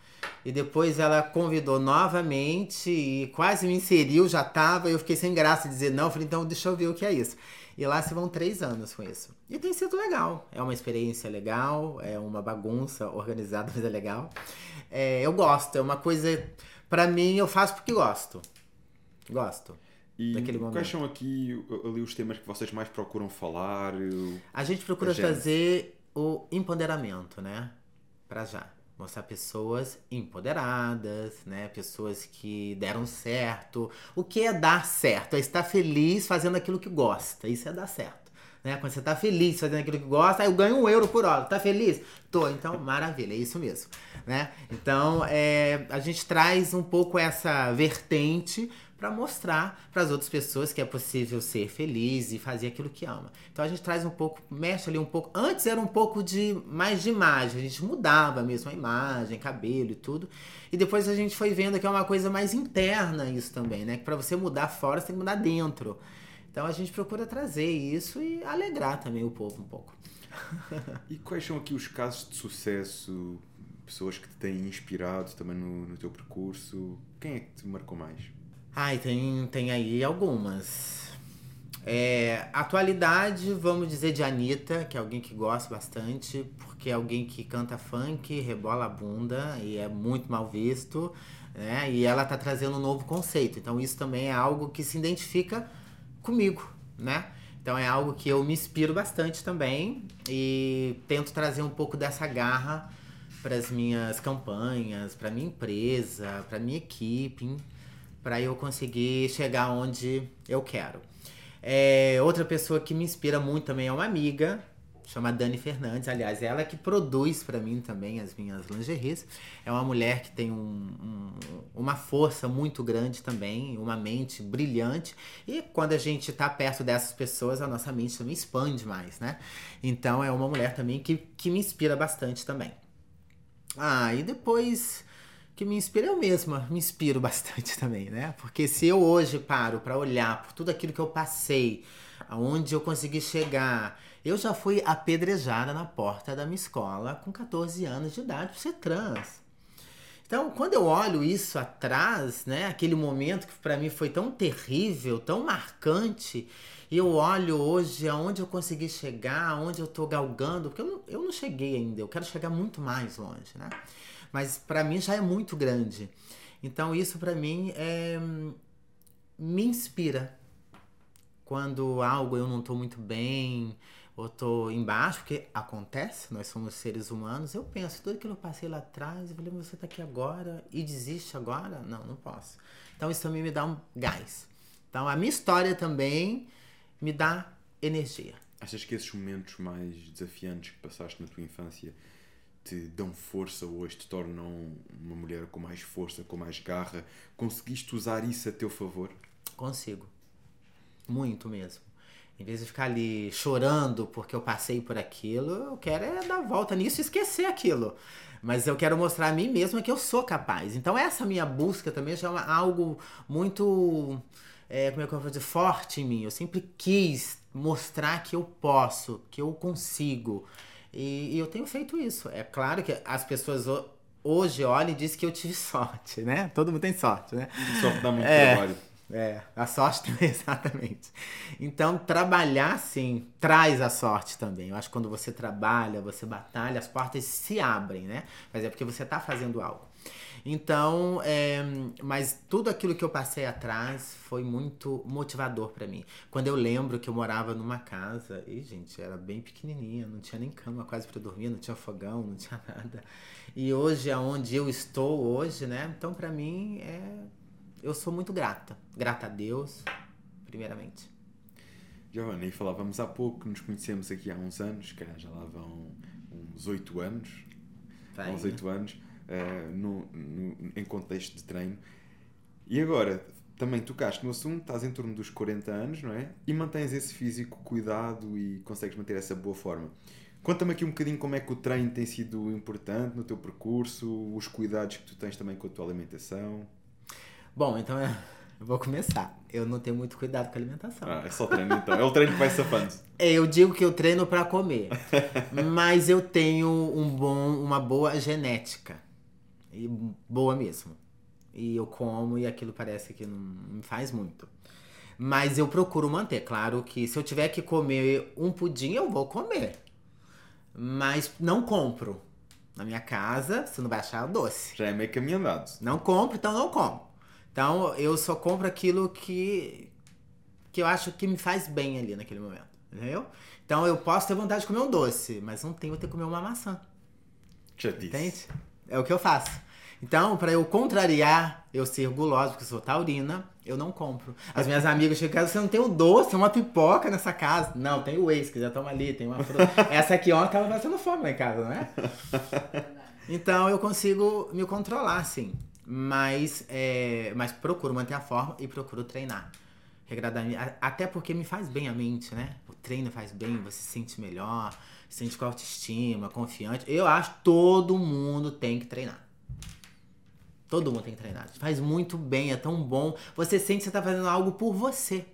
E depois ela convidou novamente e quase me inseriu, já tava, eu fiquei sem graça de dizer não, falei, então deixa eu ver o que é isso. E lá se vão três anos com isso. E tem sido legal. É uma experiência legal, é uma bagunça organizada, [laughs] mas é legal. É, eu gosto, é uma coisa. Pra mim, eu faço porque gosto. Gosto. E Daquele momento. quais são aqui ali os temas que vocês mais procuram falar? O- A gente procura Gente. fazer o empoderamento, né? Pra já. Mostrar pessoas empoderadas, né? Pessoas que deram certo. O que é dar certo? É estar feliz fazendo aquilo que gosta. Isso é dar certo. Né? Quando você tá feliz fazendo aquilo que gosta, aí eu ganho um euro por hora. Tá feliz? Tô. Então, maravilha. É isso mesmo. Né? Então, é, a gente traz um pouco essa vertente para mostrar para as outras pessoas que é possível ser feliz e fazer aquilo que ama. Então a gente traz um pouco, mexe ali um pouco. Antes era um pouco de mais de imagem, a gente mudava mesmo a imagem, cabelo e tudo. E depois a gente foi vendo que é uma coisa mais interna isso também, né? Que para você mudar fora, você tem que mudar dentro. Então a gente procura trazer isso e alegrar também o povo um pouco. [laughs] E quais são aqui os casos de sucesso? Pessoas que te têm inspirado também no, no teu percurso? Quem é que te marcou mais? Ai, tem, tem aí algumas. É, atualidade, vamos dizer, de Anitta, que é alguém que gosta bastante, porque é alguém que canta funk, rebola a bunda e é muito mal visto, né? E ela tá trazendo um novo conceito. Então isso também é algo que se identifica comigo, né? Então é algo que eu me inspiro bastante também e tento trazer um pouco dessa garra para as minhas campanhas, para minha empresa, para minha equipe, para eu conseguir chegar onde eu quero. É, outra pessoa que me inspira muito também é uma amiga, chama Dani Fernandes. Aliás, ela que produz para mim também as minhas lingeries. É uma mulher que tem um- um- uma força muito grande também, uma mente brilhante. E quando a gente tá perto dessas pessoas, a nossa mente também expande mais, né? Então é uma mulher também que, que me inspira bastante também. Ah, e depois que me inspira eu mesma, me inspiro [laughs] bastante também, né? Porque se eu hoje paro para olhar por tudo aquilo que eu passei, aonde eu consegui chegar, eu já fui apedrejada na porta da minha escola com 14 anos de idade por ser trans. Então, quando eu olho isso atrás, né, aquele momento que para mim foi tão terrível, tão marcante, e eu olho hoje aonde eu consegui chegar, aonde eu tô galgando, porque eu não, eu não cheguei ainda, eu quero chegar muito mais longe, né? Mas para mim já é muito grande. Então, isso para mim é, me inspira. Quando algo eu não tô muito bem, ou tô embaixo, porque acontece, nós somos seres humanos, eu penso, tudo aquilo que eu passei lá atrás, eu falei, você tá aqui agora e desiste agora? Não, não posso. Então isso também me dá um gás. Então a minha história também me dá energia. Achas que esses momentos mais desafiantes que passaste na tua infância te dão força hoje, te tornam uma mulher com mais força, com mais garra? Conseguiste usar isso a teu favor? Consigo. Muito mesmo. Em vez de ficar ali chorando porque eu passei por aquilo, eu quero é dar volta nisso e esquecer aquilo. Mas eu quero mostrar a mim mesma que eu sou capaz. Então essa minha busca também já é algo muito, é, como é que eu vou dizer, forte em mim. Eu sempre quis mostrar que eu posso, que eu consigo. E, e eu tenho feito isso. É claro que as pessoas hoje olham e dizem que eu tive [laughs] sorte, né? Todo mundo tem sorte, né? Sorte dá muito é, trabalho. É, a sorte [laughs] também, exatamente. Então, trabalhar, sim, traz a sorte também. Eu acho que quando você trabalha, você batalha, as portas se abrem, né? Mas é porque você está fazendo algo. Então, é, mas tudo aquilo que eu passei atrás foi muito motivador para mim. Quando eu lembro que eu morava numa casa, e gente, era bem pequenininha, não tinha nem cama quase para dormir, não tinha fogão, não tinha [laughs] nada. E hoje, aonde eu estou hoje, né? Então, para mim, é eu sou muito grata. Grata a Deus, primeiramente. Giovanna, e falávamos há pouco nos conhecemos aqui há uns anos, que já lá vão uns oito anos, Vai, uns oito anos, uh, no, no, em contexto de treino. E agora, também tocaste no assunto, estás em torno dos 40 anos, não é? E mantens esse físico cuidado e consegues manter essa boa forma. Conta-me aqui um bocadinho como é que o treino tem sido importante no teu percurso, os cuidados que tu tens também com a tua alimentação. Bom, então eu [laughs] vou começar. Eu não tenho muito cuidado com a alimentação. Ah, é só treino então. É o treino que vai safando. [laughs] É, eu digo que eu treino para comer. [laughs] mas eu tenho um bom, uma boa genética. E boa mesmo. E eu como e aquilo parece que não me faz muito. Mas eu procuro manter. Claro que se eu tiver que comer um pudim, eu vou comer. Mas não compro. Na minha casa, você não vai achar o doce. Já é meio caminho andado. Não compro, então não como. Então eu só compro aquilo que, que eu acho que me faz bem ali naquele momento. Entendeu? Então eu posso ter vontade de comer um doce, mas não tenho ter que comer uma maçã. Já disse. Entende? É o que eu faço. Então, para eu contrariar, eu ser gulosa, porque eu sou taurina, eu não compro. As minhas amigas chegam você não tem um doce, uma pipoca nessa casa. Não, tem o Waze, que já toma ali, tem uma fruta. [laughs] Essa aqui ontem tava passando fome lá em casa, não é? [laughs] Então eu consigo me controlar, assim. Mas, é, mas procuro manter a forma e procuro treinar. Regradamente. Até porque me faz bem a mente, né? O treino faz bem, você se sente melhor, se sente com autoestima, confiante. Eu acho que todo mundo tem que treinar. Todo mundo tem que treinar. Faz muito bem, é tão bom. Você sente que você está fazendo algo por você.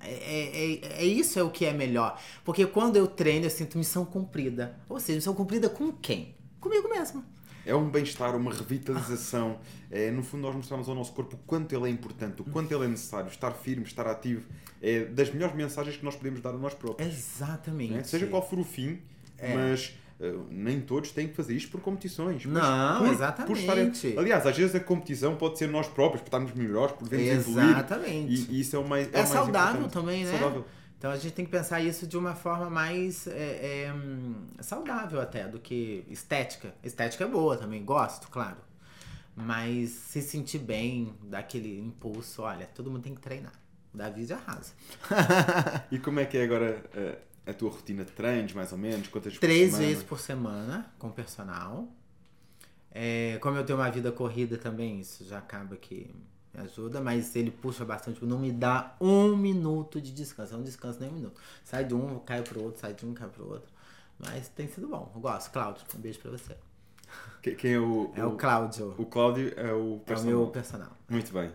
É, é, é, é, isso é o que é melhor. Porque quando eu treino, eu sinto missão cumprida. Ou seja, missão cumprida com quem? Comigo mesmo é um bem-estar, uma revitalização. É, no fundo, nós mostramos ao nosso corpo o quanto ele é importante, o quanto ele é necessário, estar firme, estar ativo. É das melhores mensagens que nós podemos dar a nós próprios. Exatamente. É? Seja qual for o fim, é. mas uh, nem todos têm que fazer isto por competições. Não, por, exatamente. Por estarem... Aliás, às vezes a competição pode ser nós próprios, por estarmos melhores, por vermos Exatamente. E, e, isso é o mais. É, é saudável mais também, né? Saudável. Então a gente tem que pensar isso de uma forma mais é, é, saudável até do que estética. Estética é boa também, gosto, claro. Mas se sentir bem, dar aquele impulso, olha, todo mundo tem que treinar. Davi já arrasa. [laughs] e como é que é agora a, eh, a tua rotina de treinos, mais ou menos? Quantas Três vezes por semana com personal. É, como eu tenho uma vida corrida também, isso já acaba que me ajuda, mas ele puxa bastante, não me dá um minuto de descanso, eu não descanso nem um minuto. Sai de um, cai pro outro, sai de um, cai pro outro. Mas tem sido bom, eu gosto. Cláudio, um beijo pra você. Quem é o. É o, o Cláudio. O Cláudio é o personal. É o meu personal. Muito bem.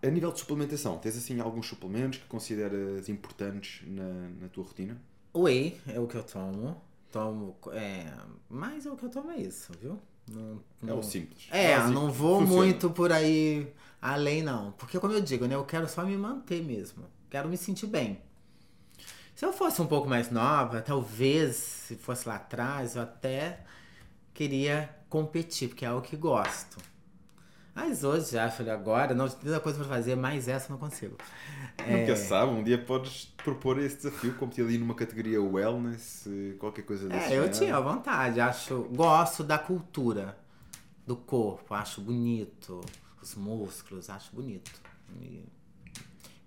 A nível de suplementação, tens assim alguns suplementos que consideras importantes na, na tua rotina? Whey é o que eu tomo. Tomo. É, mais é o que eu tomo é isso, viu? Não, É o simples. É, Básico, não vou funciona. muito por aí além, não. Porque, como eu digo, né? Eu quero só me manter mesmo. Quero me sentir bem. Se eu fosse um pouco mais nova, talvez, se fosse lá atrás, eu até queria competir, porque é algo que gosto. Mas hoje, já falei agora, não tem tanta coisa pra fazer, mas essa eu não consigo. É, Nunca sabe, um dia podes propor esse desafio, competir ali numa categoria wellness, qualquer coisa desse É, eu género. tinha vontade, acho, gosto da cultura do corpo, acho bonito, os músculos, acho bonito. Me,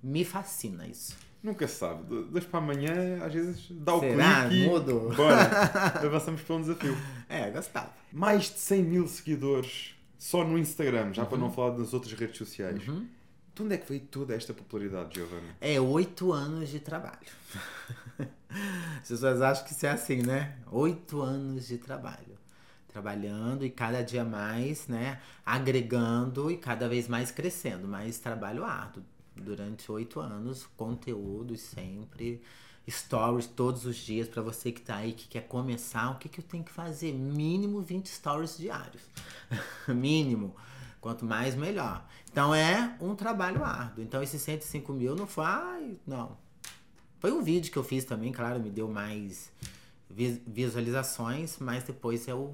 me fascina isso. Nunca sabe, dois para amanhã, às vezes dá o Será? clique Mudo? bora, [laughs] avançamos para um desafio. É, gostava. Mais de 100 mil seguidores só no Instagram, já para Uhum. não falar das outras redes sociais. De onde é que veio toda esta popularidade, Giovanna? É oito anos de trabalho. [laughs] As pessoas acham que isso é assim, né? Oito anos de trabalho. Trabalhando e cada dia mais, né? Agregando e cada vez mais crescendo. Mas trabalho árduo. Durante oito anos, conteúdos sempre. Stories todos os dias para você que tá aí, que quer começar. O que, que eu tenho que fazer? Mínimo 20 stories diários. [laughs] Mínimo. Quanto mais, melhor. Então é um trabalho árduo. Então esses 105 mil não foi. Ai, não. Foi um vídeo que eu fiz também, claro, me deu mais vi- visualizações, mas depois é o,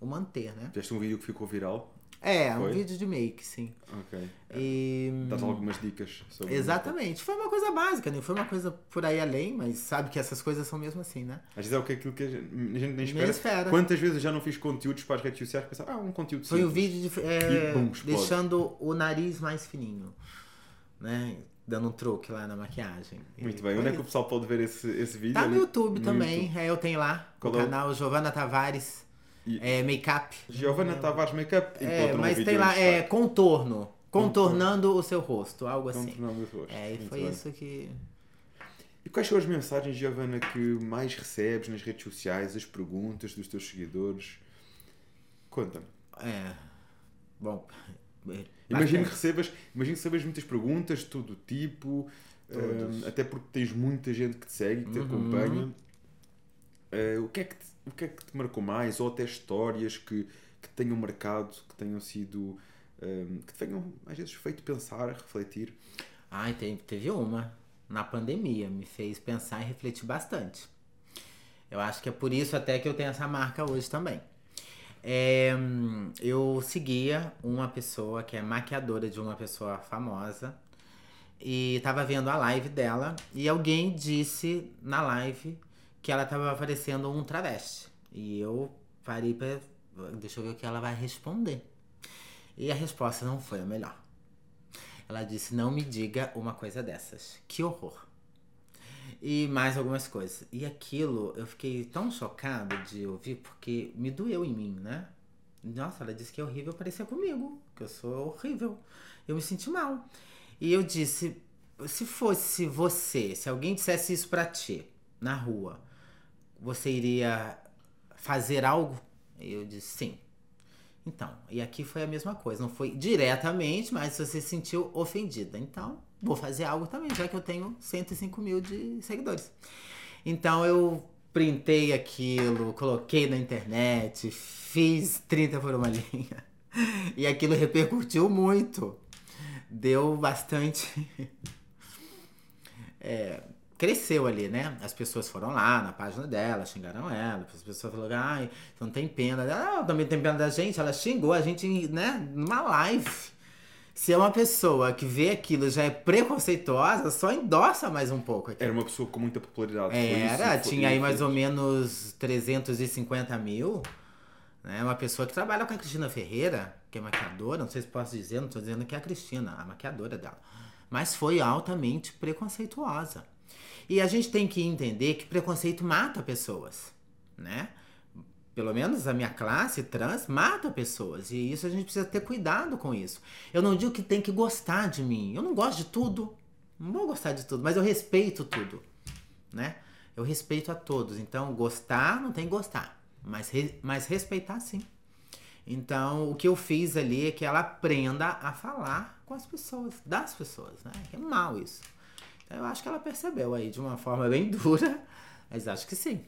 o manter, né? Fizeste um vídeo que ficou viral? É, um Foi? vídeo de make, sim. Ok. E. Dás algumas dicas sobre Exatamente. Foi uma coisa básica, não foi uma coisa por aí além, mas sabe que essas coisas são mesmo assim, né? Às vezes é o que aquilo que a gente, nem espera. Nem espera. Quantas vezes eu já não fiz conteúdos para as redes sociais pensar, ah, um conteúdo Foi um simples. vídeo de, é, bum, deixando o nariz mais fininho, né? Dando um truque lá na maquiagem. Muito E bem. Onde é que o pessoal pode ver esse, esse vídeo? Tá no É YouTube no também, YouTube. é, eu tenho lá, Qual o é o- canal Giovana Tavares, E- é, Make-up. Giovanna Tavares Makeup. É, um mas vídeo tem lá, é, contorno, contornando o seu rosto, algo assim. Contornando o rosto. É, e Muito foi bem. isso que... E quais são as mensagens, Giovanna, que mais recebes nas redes sociais, as perguntas dos teus seguidores? Conta-me. É, bom... é, Imagino que recebas, imagino que recebas muitas perguntas de todo tipo, Todas. hum, até porque tens muita gente que te segue, que te Uhum. acompanha. Eh, o, que é que te, o que é que te marcou mais? Ou até histórias que, que tenham marcado, que tenham sido. hum, que te tenham às vezes feito pensar, refletir. Ai, tem- teve uma na pandemia, me fez pensar e refletir bastante. Eu acho que é por isso até que eu tenho essa marca hoje também. É, eu seguia uma pessoa que é maquiadora de uma pessoa famosa e tava vendo a live dela e alguém disse na live que ela tava aparecendo um travesti. E eu parei pra. Deixa eu ver o que ela vai responder. E a resposta não foi a melhor. Ela disse: Não me diga uma coisa dessas. Que horror. E mais algumas coisas. E aquilo eu fiquei tão chocada de ouvir porque me doeu em mim, né? Nossa, ela disse que é horrível parecer comigo, que eu sou horrível. Eu me senti mal. E eu disse: se fosse você, se alguém dissesse isso pra ti na rua, você iria fazer algo? Eu disse: sim. Então, e aqui foi a mesma coisa. Não foi diretamente, mas você se sentiu ofendida. Então, vou fazer algo também, já que eu tenho 105 mil de seguidores. Então, eu printei aquilo, coloquei na internet, fiz 30 por uma [laughs] linha. E aquilo repercutiu muito. Deu bastante. [laughs] É, cresceu ali, né? As pessoas foram lá na página dela, xingaram ela. As pessoas falaram, ai, não tem pena dela. Ah, também tem pena da gente. Ela xingou a gente, né? Numa live. Se é uma pessoa que vê aquilo já é preconceituosa, só endossa mais um pouco aqui. Era uma pessoa com muita popularidade. Era, isso, tinha aí mais ou menos 350 mil. Né? Uma pessoa que trabalha com a Cristina Ferreira, que é maquiadora, não sei se posso dizer, não estou dizendo que é a Cristina, a maquiadora dela. Mas foi altamente preconceituosa. E a gente tem que entender que preconceito mata pessoas, né? Pelo menos a minha classe trans mata pessoas. E isso a gente precisa ter cuidado com isso. Eu não digo que tem que gostar de mim. Eu não gosto de tudo. Não vou gostar de tudo, mas eu respeito tudo, né? Eu respeito a todos. Então, gostar não tem que gostar, mas, re- mas respeitar sim. Então, o que eu fiz ali é que ela aprenda a falar com as pessoas, das pessoas, né? É mal isso. Eu acho que ela percebeu aí de uma forma bem [laughs] dura, mas acho que sim.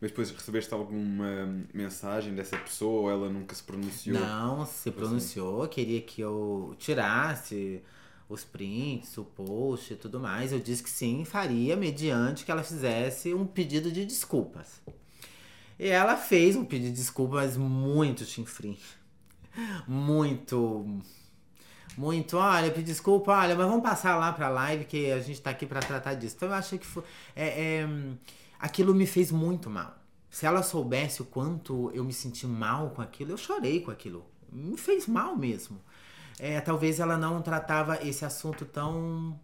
Mas depois recebeste alguma mensagem dessa pessoa ou ela nunca se pronunciou? Não, se pronunciou, queria que eu tirasse os prints, o post e tudo mais. Eu disse que sim, faria, mediante que ela fizesse um pedido de desculpas. E ela fez um pedido de desculpas muito chinfrim. [laughs] Muito. Muito, olha, pedi desculpa, olha, mas vamos passar lá pra live que a gente tá aqui para tratar disso. Então eu achei que foi. É, é, aquilo me fez muito mal. Se ela soubesse o quanto eu me senti mal com aquilo, eu chorei com aquilo. Me fez mal mesmo. É, talvez ela não tratava esse assunto tão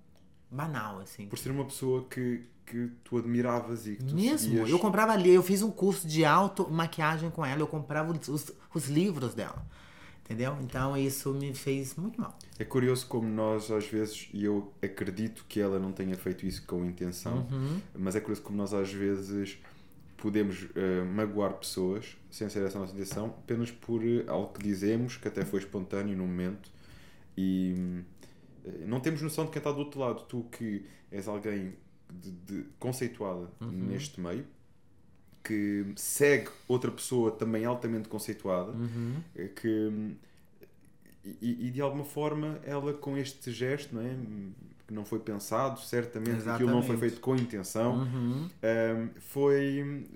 banal, assim. Por ser uma pessoa que, que tu admiravas e que tu Mesmo, seguias. eu comprava ali, eu fiz um curso de auto maquiagem com ela, eu comprava os, os livros dela. Entendeu? Então isso me fez muito mal. É curioso como nós às vezes, e eu acredito que ela não tenha feito isso com intenção, Uhum. mas é curioso como nós às vezes podemos eh, magoar pessoas sem ser essa nossa intenção, apenas por eh, algo que dizemos, que até foi espontâneo no momento, e eh, não temos noção de quem está do outro lado. Tu que és alguém de, de- conceituada neste meio, que segue outra pessoa também altamente conceituada, Uhum. eh, que e, e de alguma forma ela com este gesto não é que não foi pensado certamente aquilo não foi feito com intenção Uhum. hum, foi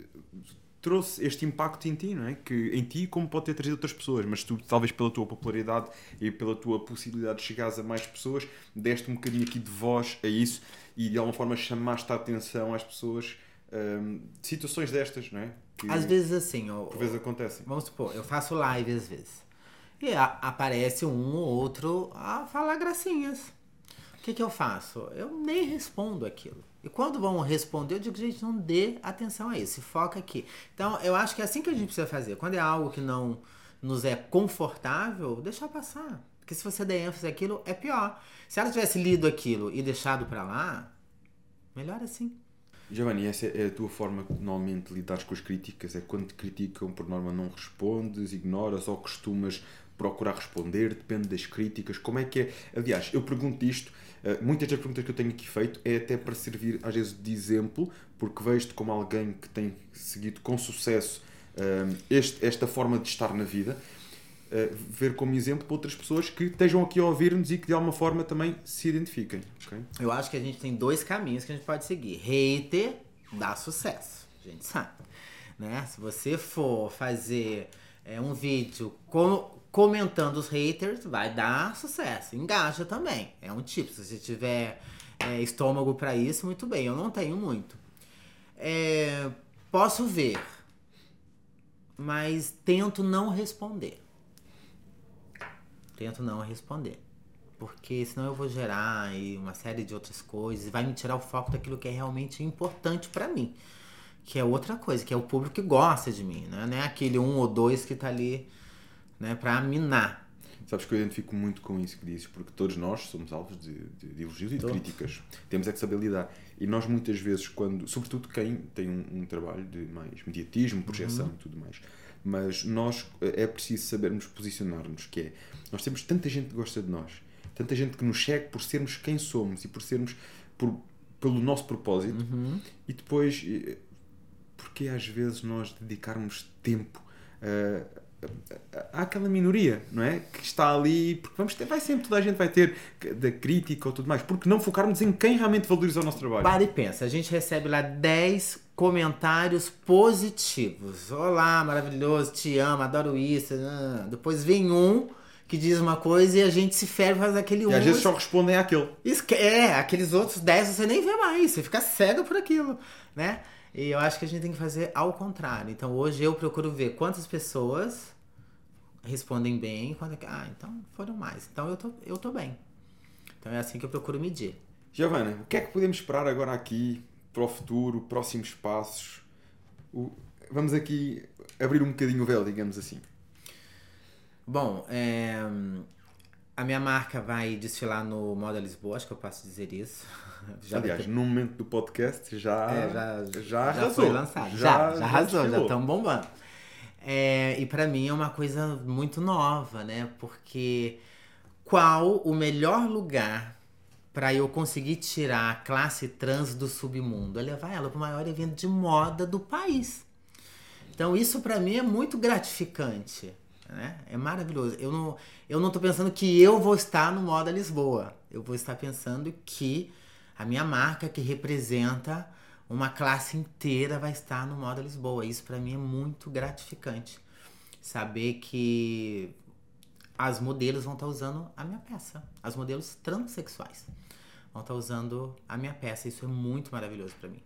trouxe este impacto em ti não é que em ti como pode ter trazido outras pessoas mas tu talvez pela tua popularidade e pela tua possibilidade de chegares a mais pessoas deste um bocadinho aqui de voz a isso e de alguma forma chamaste a atenção às pessoas de situações destas não é que Às vezes assim, ó, por vezes acontecem vamos supor, eu faço live às vezes. E a- aparece um ou outro a falar gracinhas. O que, que eu faço? Eu nem respondo aquilo. E quando vão responder, eu digo, gente, não dê atenção a isso, foca aqui. Então, eu acho que é assim que a gente precisa fazer. Quando é algo que não nos é confortável, deixar passar. Porque se você der ênfase àquilo, é pior. Se ela tivesse lido aquilo e deixado pra lá, melhor assim. Giovanni, essa é a tua forma de normalmente lidares com as críticas? É quando te criticam, por norma, não respondes, ignoras ou costumas procurar responder? Depende das críticas. Como é que é? Aliás, eu pergunto isto, eh, muitas das perguntas que eu tenho aqui feito é até para servir, às vezes, de exemplo, porque vejo-te como alguém que tem seguido com sucesso eh, este- esta forma de estar na vida. Eh, ver como exemplo para outras pessoas que estejam aqui a ouvir-nos e que de alguma forma também se identifiquem. ok? Eu acho que a gente tem dois caminhos que a gente pode seguir. Hater dá sucesso, a gente sabe. Né? Se você for fazer é, um vídeo com- comentando os haters, vai dar sucesso. Engaja também. É um tipo. Se você tiver é, estômago pra isso, muito bem. Eu não tenho muito. É, posso ver, mas tento não responder. Tento não responder. Porque senão eu vou gerar aí uma série de outras coisas e vai me tirar o foco daquilo que é realmente importante pra mim. Que é outra coisa, que é o público que gosta de mim, né? Não é aquele um ou dois que tá ali, né, pra minar. Sabes que eu identifico muito com isso que dizes, porque todos nós somos alvos de, de, de elogios e de Todos. críticas. Temos é que saber lidar. E nós muitas vezes, quando, sobretudo quem tem um, um trabalho de mais mediatismo, projeção e tudo mais, mas nós eh, é preciso sabermos posicionar-nos, que é, nós temos tanta gente que gosta de nós, tanta gente que nos segue por sermos quem somos e por sermos, por, pelo nosso propósito, e depois, eh, porque às vezes nós dedicarmos tempo a há aquela minoria, não é? Que está ali, porque vamos ter, vai sempre, toda a gente vai ter da crítica ou tudo mais, porque não focarmos em quem realmente valoriza o nosso trabalho. Para e pensa, a gente recebe lá 10 comentários positivos. Olá, maravilhoso, te amo, adoro isso. ah. Depois vem um que diz uma coisa e a gente se ferve faz aquele um. E às vezes só respondem àquele. Esque- É, aqueles outros 10 você nem vê mais, você fica cego por aquilo, né? E eu acho que a gente tem que fazer ao contrário. Então hoje eu procuro ver quantas pessoas respondem bem, quantas... ah, então foram mais. Então eu tô, eu tô bem. Então é assim que eu procuro medir. Giovana, o que é que podemos esperar agora aqui para o futuro, próximos passos? O- Vamos aqui abrir um bocadinho o véu, digamos assim. Bom, é, a minha marca vai desfilar no Moda Lisboa, acho que eu posso dizer isso. [laughs] Já Aliás, ter- no momento do podcast já, É, já, já arrasou. foi lançado. Já, já, arrasou, já estão bombando. É, e pra mim é uma coisa muito nova, né? Porque qual o melhor lugar pra eu conseguir tirar a classe trans do submundo? É levar ela pro maior evento de moda do país. Então isso para mim é muito gratificante, né? É maravilhoso. Eu não, eu não tô pensando que eu vou estar no Moda Lisboa. Eu vou estar pensando que a minha marca que representa uma classe inteira vai estar no Moda Lisboa. Isso para mim é muito gratificante. Saber que as modelos vão estar usando a minha peça. As modelos transexuais vão estar usando a minha peça. Isso é muito maravilhoso para mim.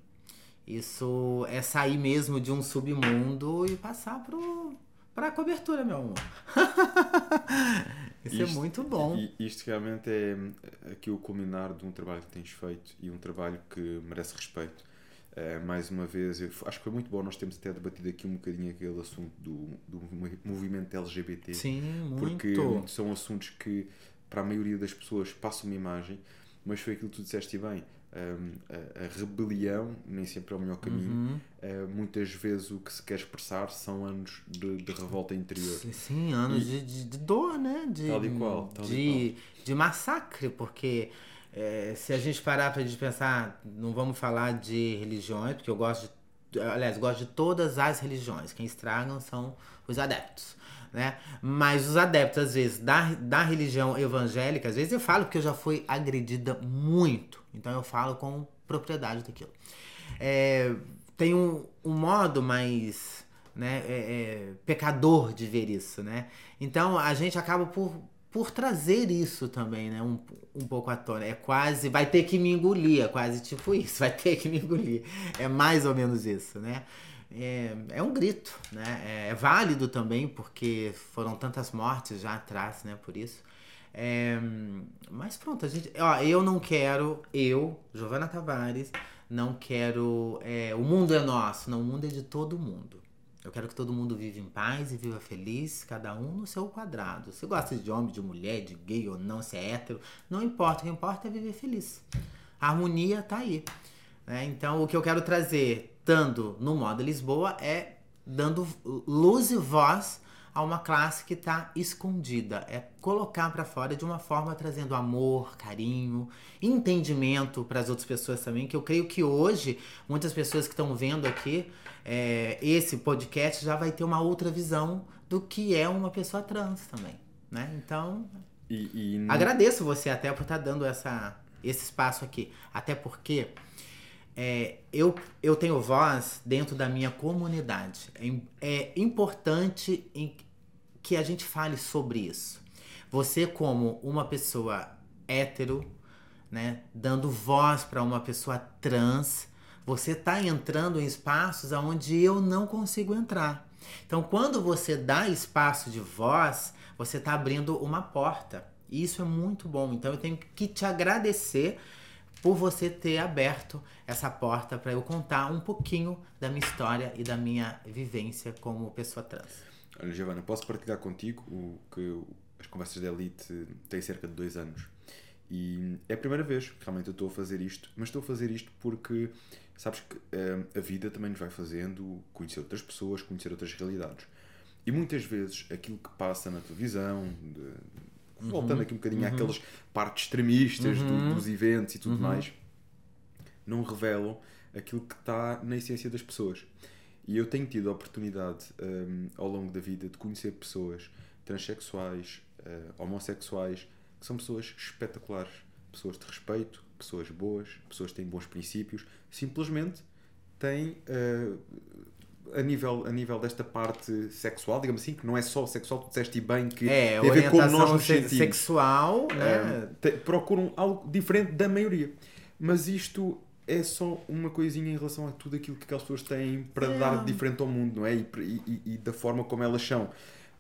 Isso é sair mesmo de um submundo e passar pro, pra cobertura, meu amor. [laughs] Isso é Isto- é muito bom. Isto realmente é aqui o culminar de um trabalho que tens feito e um trabalho que merece respeito. Eh, mais uma vez, eu acho que foi muito bom nós termos até debatido aqui um bocadinho aquele assunto do, do movimento LGBT. Sim, muito. porque são assuntos que para a maioria das pessoas passam uma imagem, mas foi aquilo que tu disseste bem. hum, a, a rebelião nem sempre é o melhor caminho. Uhum. Eh, muitas vezes o que se quer expressar são anos de, de revolta interior. Sim, Sim, anos E- de, de, dor, né? De, Tal e qual, tal de, de massacre, porque é, se a gente parar gente pensar, não vamos falar de religiões, porque eu gosto de. Aliás, gosto de todas as religiões. Quem estragam são os adeptos. Né? Mas os adeptos, às vezes, da, da religião evangélica, às vezes eu falo porque eu já fui agredida muito. Então eu falo com propriedade daquilo. É, tem um, um modo mais né, é, é, pecador de ver isso, né? Então a gente acaba por, por trazer isso também, né? Um, um pouco à tona. É quase, vai ter que me engolir, é quase tipo isso, [laughs] vai ter que me engolir. É mais ou menos isso, né? É, é um grito, né? É, é válido também, porque foram tantas mortes já atrás, né? Por isso. É, mas pronto, a gente. Ó, eu não quero, eu, Giovana Tavares, não quero. é, o mundo é nosso, não, o mundo é de todo mundo. Eu quero que todo mundo viva em paz e viva feliz, cada um no seu quadrado. Se gosta de homem, de mulher, de gay ou não, se é hétero, não importa. O que importa é viver feliz. A harmonia tá aí. né? Então, o que eu quero trazer, estando no Moda Lisboa, é dando luz e voz a uma classe que está escondida. É colocar para fora de uma forma trazendo amor, carinho, entendimento para as outras pessoas também. Que eu creio que hoje, muitas pessoas que estão vendo aqui é, esse podcast já vai ter uma outra visão do que é uma pessoa trans também. Né? Então, E, e Agradeço você até por estar dando essa, esse espaço aqui. Até porque é, eu, eu tenho voz dentro da minha comunidade. É, é importante que a gente fale sobre isso. Você, como uma pessoa hétero, né, dando voz para uma pessoa trans, você está entrando em espaços onde eu não consigo entrar. Então, quando você dá espaço de voz, você está abrindo uma porta. E isso é muito bom. Então, eu tenho que te agradecer por você ter aberto essa porta para eu contar um pouquinho da minha história e da minha vivência como pessoa trans. Olha, Giovana, posso partilhar contigo o que as conversas da Elite têm cerca de dois anos. E é a primeira vez que realmente eu estou a fazer isto, mas estou a fazer isto porque sabes que eh, a vida também nos vai fazendo conhecer outras pessoas, conhecer outras realidades. E muitas vezes aquilo que passa na televisão, de- voltando aqui um bocadinho àquelas partes extremistas do- Uhum. dos eventos e tudo Uhum. mais, não revelam aquilo que está na essência das pessoas. E eu tenho tido a oportunidade hum, ao longo da vida de conhecer pessoas transexuais, eh, homossexuais, que são pessoas espetaculares, pessoas de respeito, pessoas boas, pessoas que têm bons princípios, simplesmente têm eh, a nível, a nível desta parte sexual, digamos assim, que não é só sexual, tu disseste bem que É, tem a ver com nós nos se- sentimos. sexual, né? Um, te- procuram algo diferente da maioria. Mas isto é só uma coisinha em relação a tudo aquilo que aquelas pessoas têm para É. dar diferente ao mundo, não é? E- e- e da forma como elas são.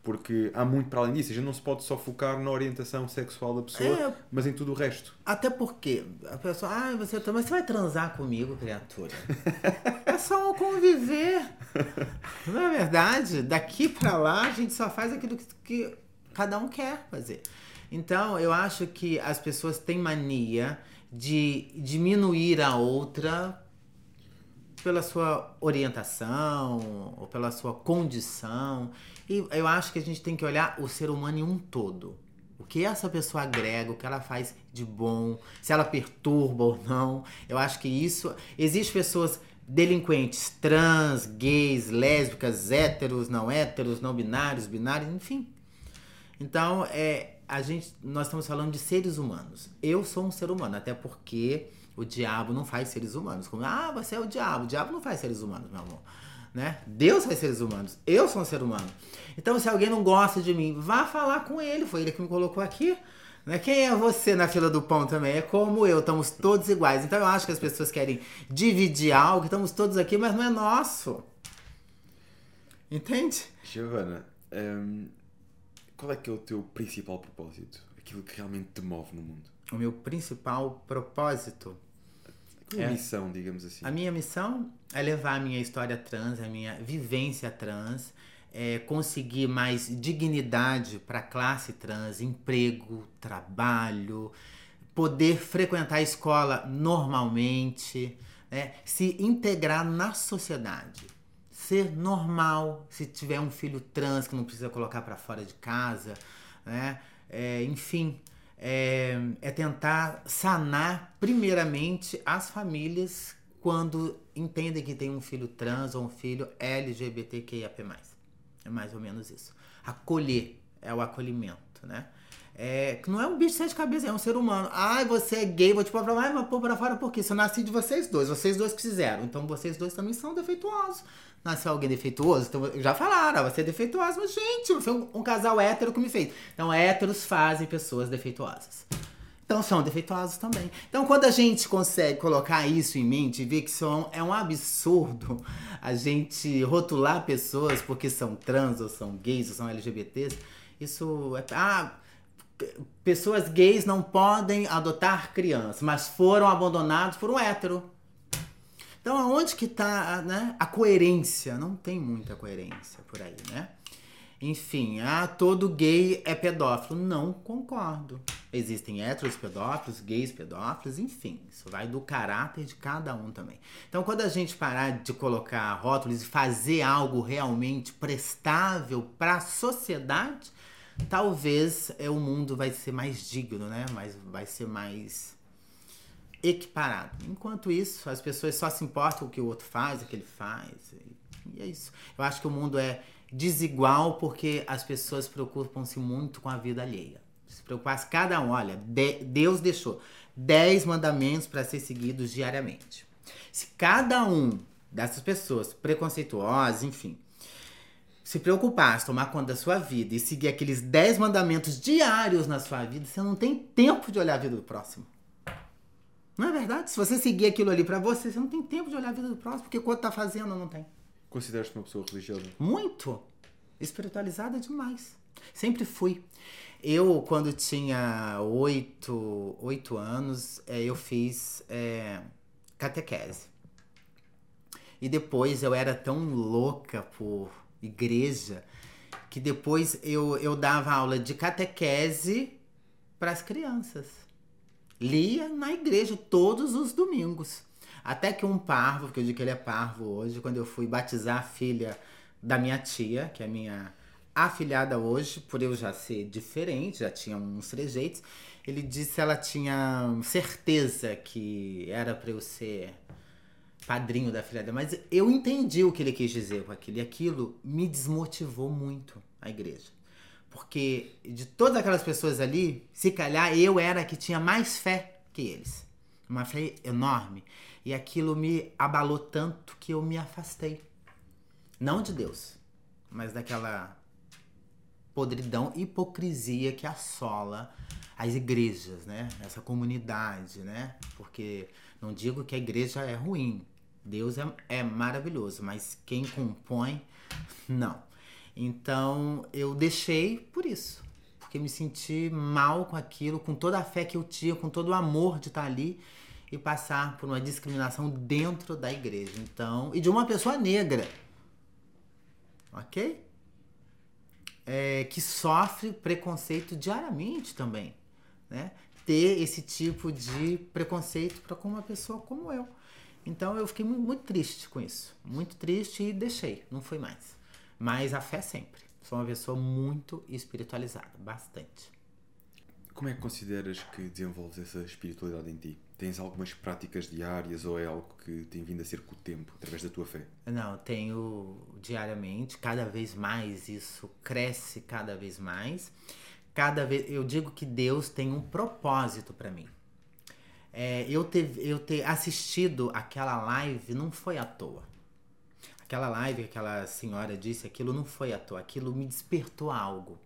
Porque há muito para além disso. A gente não se pode só focar na orientação sexual da pessoa, É. mas em tudo o resto. Até porque a pessoa, ah, você, tá- mas você vai transar comigo, criatura? [laughs] é só um conviver. Não é verdade? Daqui pra lá a gente só faz aquilo que, que cada um quer fazer. Então eu acho que as pessoas têm mania de diminuir a outra pela sua orientação ou pela sua condição. E eu acho que a gente tem que olhar o ser humano em um todo. O que essa pessoa agrega, o que ela faz de bom, se ela perturba ou não. Eu acho que isso. Existem pessoas delinquentes trans, gays, lésbicas, héteros, não héteros, não binários, binários, enfim. Então, é, a gente, nós estamos falando de seres humanos. Eu sou um ser humano, até porque o diabo não faz seres humanos. Como, ah, você é o diabo. O diabo não faz seres humanos, meu amor. Né? Deus faz seres humanos. Eu sou um ser humano. Então, se alguém não gosta de mim, vá falar com ele. Foi ele que me colocou aqui. Né? Quem é você na fila do pão também? É como eu, estamos todos iguais. Então eu acho que as pessoas querem dividir algo, estamos todos aqui, mas não é nosso. Entende? Giovana, um, qual é que é o teu principal propósito? Aquilo que realmente te move no mundo? O meu principal propósito. A é, missão, digamos assim. A minha missão é levar a minha história trans, a minha vivência trans, é, conseguir mais dignidade para a classe trans, emprego, trabalho, poder frequentar a escola normalmente, né? se integrar na sociedade, ser normal, se tiver um filho trans que não precisa colocar para fora de casa, né? É, enfim, é, é tentar sanar primeiramente as famílias quando entendem que tem um filho trans ou um filho LGBTQIAP+. É mais ou menos isso. Acolher é o acolhimento, né? É, que não é um bicho de sete cabeças, é um ser humano. Ai, você é gay, vou te pôr pra lá, mas pôr pra fora por quê? Se eu nasci de vocês dois, vocês dois que fizeram. Então vocês dois também são defeituosos. Nasceu alguém defeituoso? Então já falaram, você é defeituoso, mas gente, foi um, um casal hétero que me fez. Então héteros fazem pessoas defeituosas. Então são defeituosos também. Então quando a gente consegue colocar isso em mente e ver que são, é um absurdo a gente rotular pessoas porque são trans ou são gays ou são LGBTs, isso é. Ah, pessoas gays não podem adotar crianças, mas foram abandonados por um hétero. Então aonde que está né, a coerência? Não tem muita coerência por aí, né? Enfim, ah, todo gay é pedófilo. Não concordo. Existem héteros pedófilos, gays pedófilos, enfim, isso vai do caráter de cada um também. Então, quando a gente parar de colocar rótulos e fazer algo realmente prestável para a sociedade, talvez é, o mundo vai ser mais digno, né? Mas vai ser mais equiparado. Enquanto isso, as pessoas só se importam com o que o outro faz, o que ele faz. E é isso. Eu acho que o mundo é desigual porque as pessoas preocupam-se muito com a vida alheia. Se preocupasse cada um, olha, de, Deus deixou 10 mandamentos para ser seguidos diariamente. Se cada um dessas pessoas preconceituosas, enfim, se preocupasse, tomar conta da sua vida e seguir aqueles 10 mandamentos diários na sua vida, você não tem tempo de olhar a vida do próximo. Não é verdade? Se você seguir aquilo ali para você, você não tem tempo de olhar a vida do próximo, porque o que o outro tá fazendo não tem. Consideras-te uma pessoa religiosa? Muito. Espiritualizada demais. Sempre fui. Eu, quando tinha oito, oito anos, é, eu fiz é, catequese. E depois eu era tão louca por igreja que depois eu, eu dava aula de catequese para as crianças. Lia na igreja todos os domingos. Até que um parvo, porque eu digo que ele é parvo hoje, quando eu fui batizar a filha da minha tia, que é minha afilhada hoje, por eu já ser diferente, já tinha uns trejeitos, ele disse que ela tinha certeza que era para eu ser padrinho da filha dela, mas eu entendi o que ele quis dizer com aquilo, e aquilo me desmotivou muito a igreja. Porque de todas aquelas pessoas ali, se calhar eu era a que tinha mais fé que eles. Uma fé enorme. E aquilo me abalou tanto que eu me afastei. Não de Deus, mas daquela podridão, hipocrisia que assola as igrejas, né? Essa comunidade, né? Porque não digo que a igreja é ruim. Deus é, é maravilhoso, mas quem compõe, não. Então eu deixei por isso. Porque me senti mal com aquilo, com toda a fé que eu tinha, com todo o amor de estar ali e passar por uma discriminação dentro da igreja. Então, e de uma pessoa negra. Ok? É, que sofre preconceito diariamente também. Né? Ter esse tipo de preconceito para uma pessoa como eu. Então eu fiquei muito, muito triste com isso. Muito triste e deixei. Não foi mais. Mas a fé sempre. Sou uma pessoa muito espiritualizada. Bastante Como é que consideras que desenvolves essa espiritualidade em ti? Tens algumas práticas diárias ou é algo que tem vindo a ser com o tempo, através da tua fé? Não, tenho diariamente, cada vez mais isso cresce cada vez mais. Cada vez eu digo que Deus tem um propósito para mim. É, eu, ter, eu ter assistido aquela live não foi à toa. Aquela live que aquela senhora disse, aquilo não foi à toa, aquilo me despertou algo.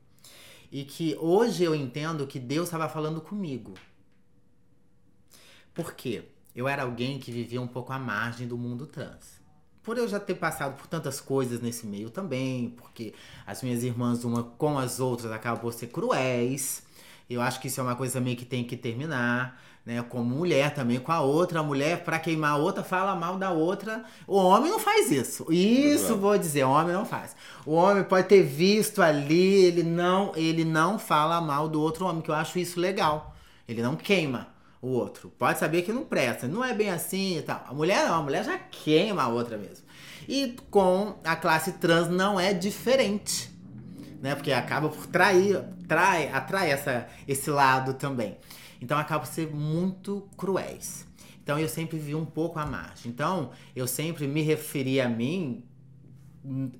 E que hoje eu entendo que Deus estava falando comigo. Por quê? Eu era alguém que vivia um pouco à margem do mundo trans. Por eu já ter passado por tantas coisas nesse meio também, porque as minhas irmãs, uma com as outras, acabam por ser cruéis. Eu acho que isso é uma coisa também que tem que terminar né? Como mulher também com a outra. A mulher, para queimar a outra, fala mal da outra. O homem não faz isso. Isso vou dizer, o homem não faz. O homem pode ter visto ali, ele não, ele não fala mal do outro homem, que eu acho isso legal. Ele não queima o outro. Pode saber que não presta, não é bem assim e tal. A mulher não, a mulher já queima a outra mesmo. E com a classe trans não é diferente. Né? Porque acaba por trair, trai, atrai essa, esse lado também. Então acabam por ser muito cruéis. Então eu sempre vi um pouco a margem. Então eu sempre me referia a mim,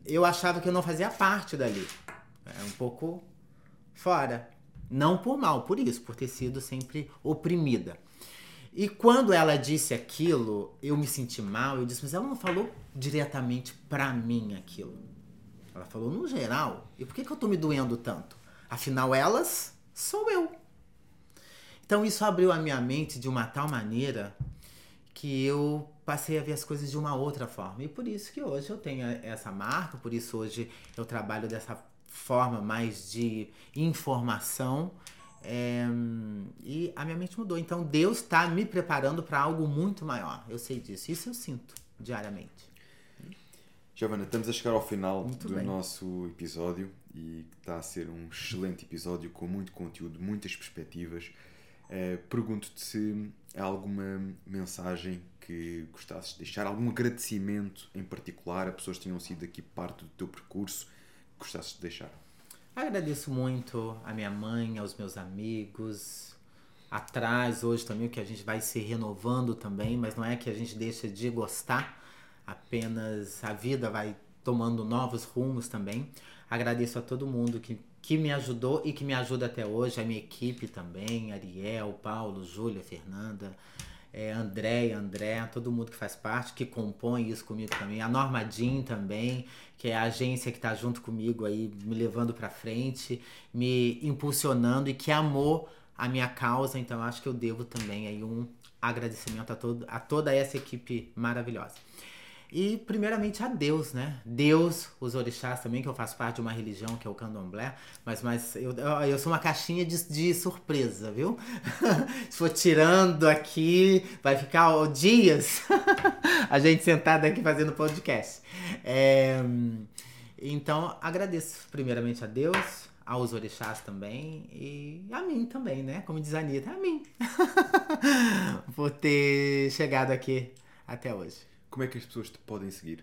eu achava que eu não fazia parte dali. É um pouco fora. Não por mal, por isso, por ter sido sempre oprimida. E quando ela disse aquilo, eu me senti mal. Eu disse, mas ela não falou diretamente pra mim aquilo. Ela falou no geral. E por que, que eu tô me doendo tanto? Afinal, elas sou eu. Então isso abriu a minha mente de uma tal maneira que eu passei a ver as coisas de uma outra forma. E por isso que hoje eu tenho essa marca, por isso hoje eu trabalho dessa forma mais de informação. É, e a minha mente mudou. Então Deus está me preparando para algo muito maior. Eu sei disso. Isso eu sinto diariamente. Giovana, estamos a chegar ao final muito do bem. nosso episódio e está a ser um excelente episódio com muito conteúdo, muitas perspectivas. Uh, Pergunto-te se há alguma mensagem que gostasses de deixar, algum agradecimento em particular a pessoas que tenham sido aqui parte do teu percurso que gostasses de deixar. Agradeço muito a minha mãe, aos meus amigos, atrás hoje também, que a gente vai se renovando também, mas não é que a gente deixa de gostar, apenas a vida vai tomando novos rumos também. Agradeço a todo mundo que que me ajudou e que me ajuda até hoje, a minha equipe também, Ariel, Paulo, Júlia, Fernanda, é, André, André, todo mundo que faz parte, que compõe isso comigo também, a Norma Jean também, que é a agência que está junto comigo aí, me levando para frente, me impulsionando e que amou a minha causa, então acho que eu devo também aí um agradecimento a, todo, a toda essa equipe maravilhosa. E primeiramente a Deus, né? Deus, os orixás também, que eu faço parte de uma religião que é o candomblé, mas, mas eu, eu sou uma caixinha de, de surpresa, viu? [laughs] Se for tirando aqui, vai ficar dias [laughs] a gente sentada aqui fazendo podcast. É, então, agradeço primeiramente a Deus, aos orixás também e a mim também, né? Como diz a Anitta, a mim. [laughs] Por ter chegado aqui até hoje. Como é que as pessoas te podem seguir?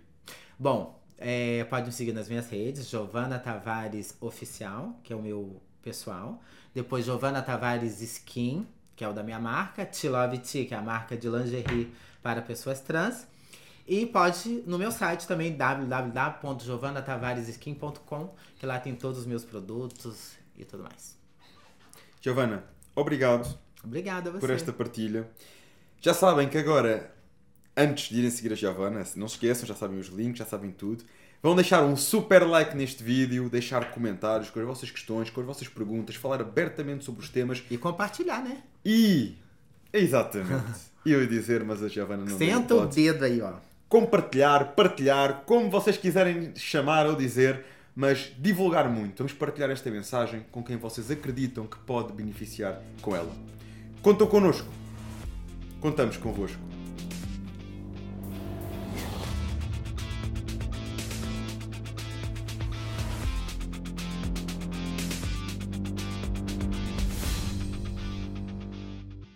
Bom, é, pode me seguir nas minhas redes, Giovana Tavares Oficial, que é o meu pessoal. Depois Giovana Tavares Skin, que é o da minha marca. T Love T, que é a marca de lingerie para pessoas trans. E pode no meu site também, www.giovanatavaresSkin.com, que lá tem todos os meus produtos e tudo mais. Giovana, obrigado. Obrigada a você. Por esta partilha. Já sabem que agora antes de irem seguir a Giovanna, não se esqueçam, já sabem os links, já sabem tudo. Vão deixar um super like neste vídeo, deixar comentários com as vossas questões, com as vossas perguntas, falar abertamente sobre os temas. E compartilhar, né? E. Exatamente. [laughs] Eu ia dizer, mas a Giovanna não Senta o dedo aí, ó. Compartilhar, partilhar, como vocês quiserem chamar ou dizer, mas divulgar muito. Vamos partilhar esta mensagem com quem vocês acreditam que pode beneficiar com ela. Contam connosco. Contamos convosco.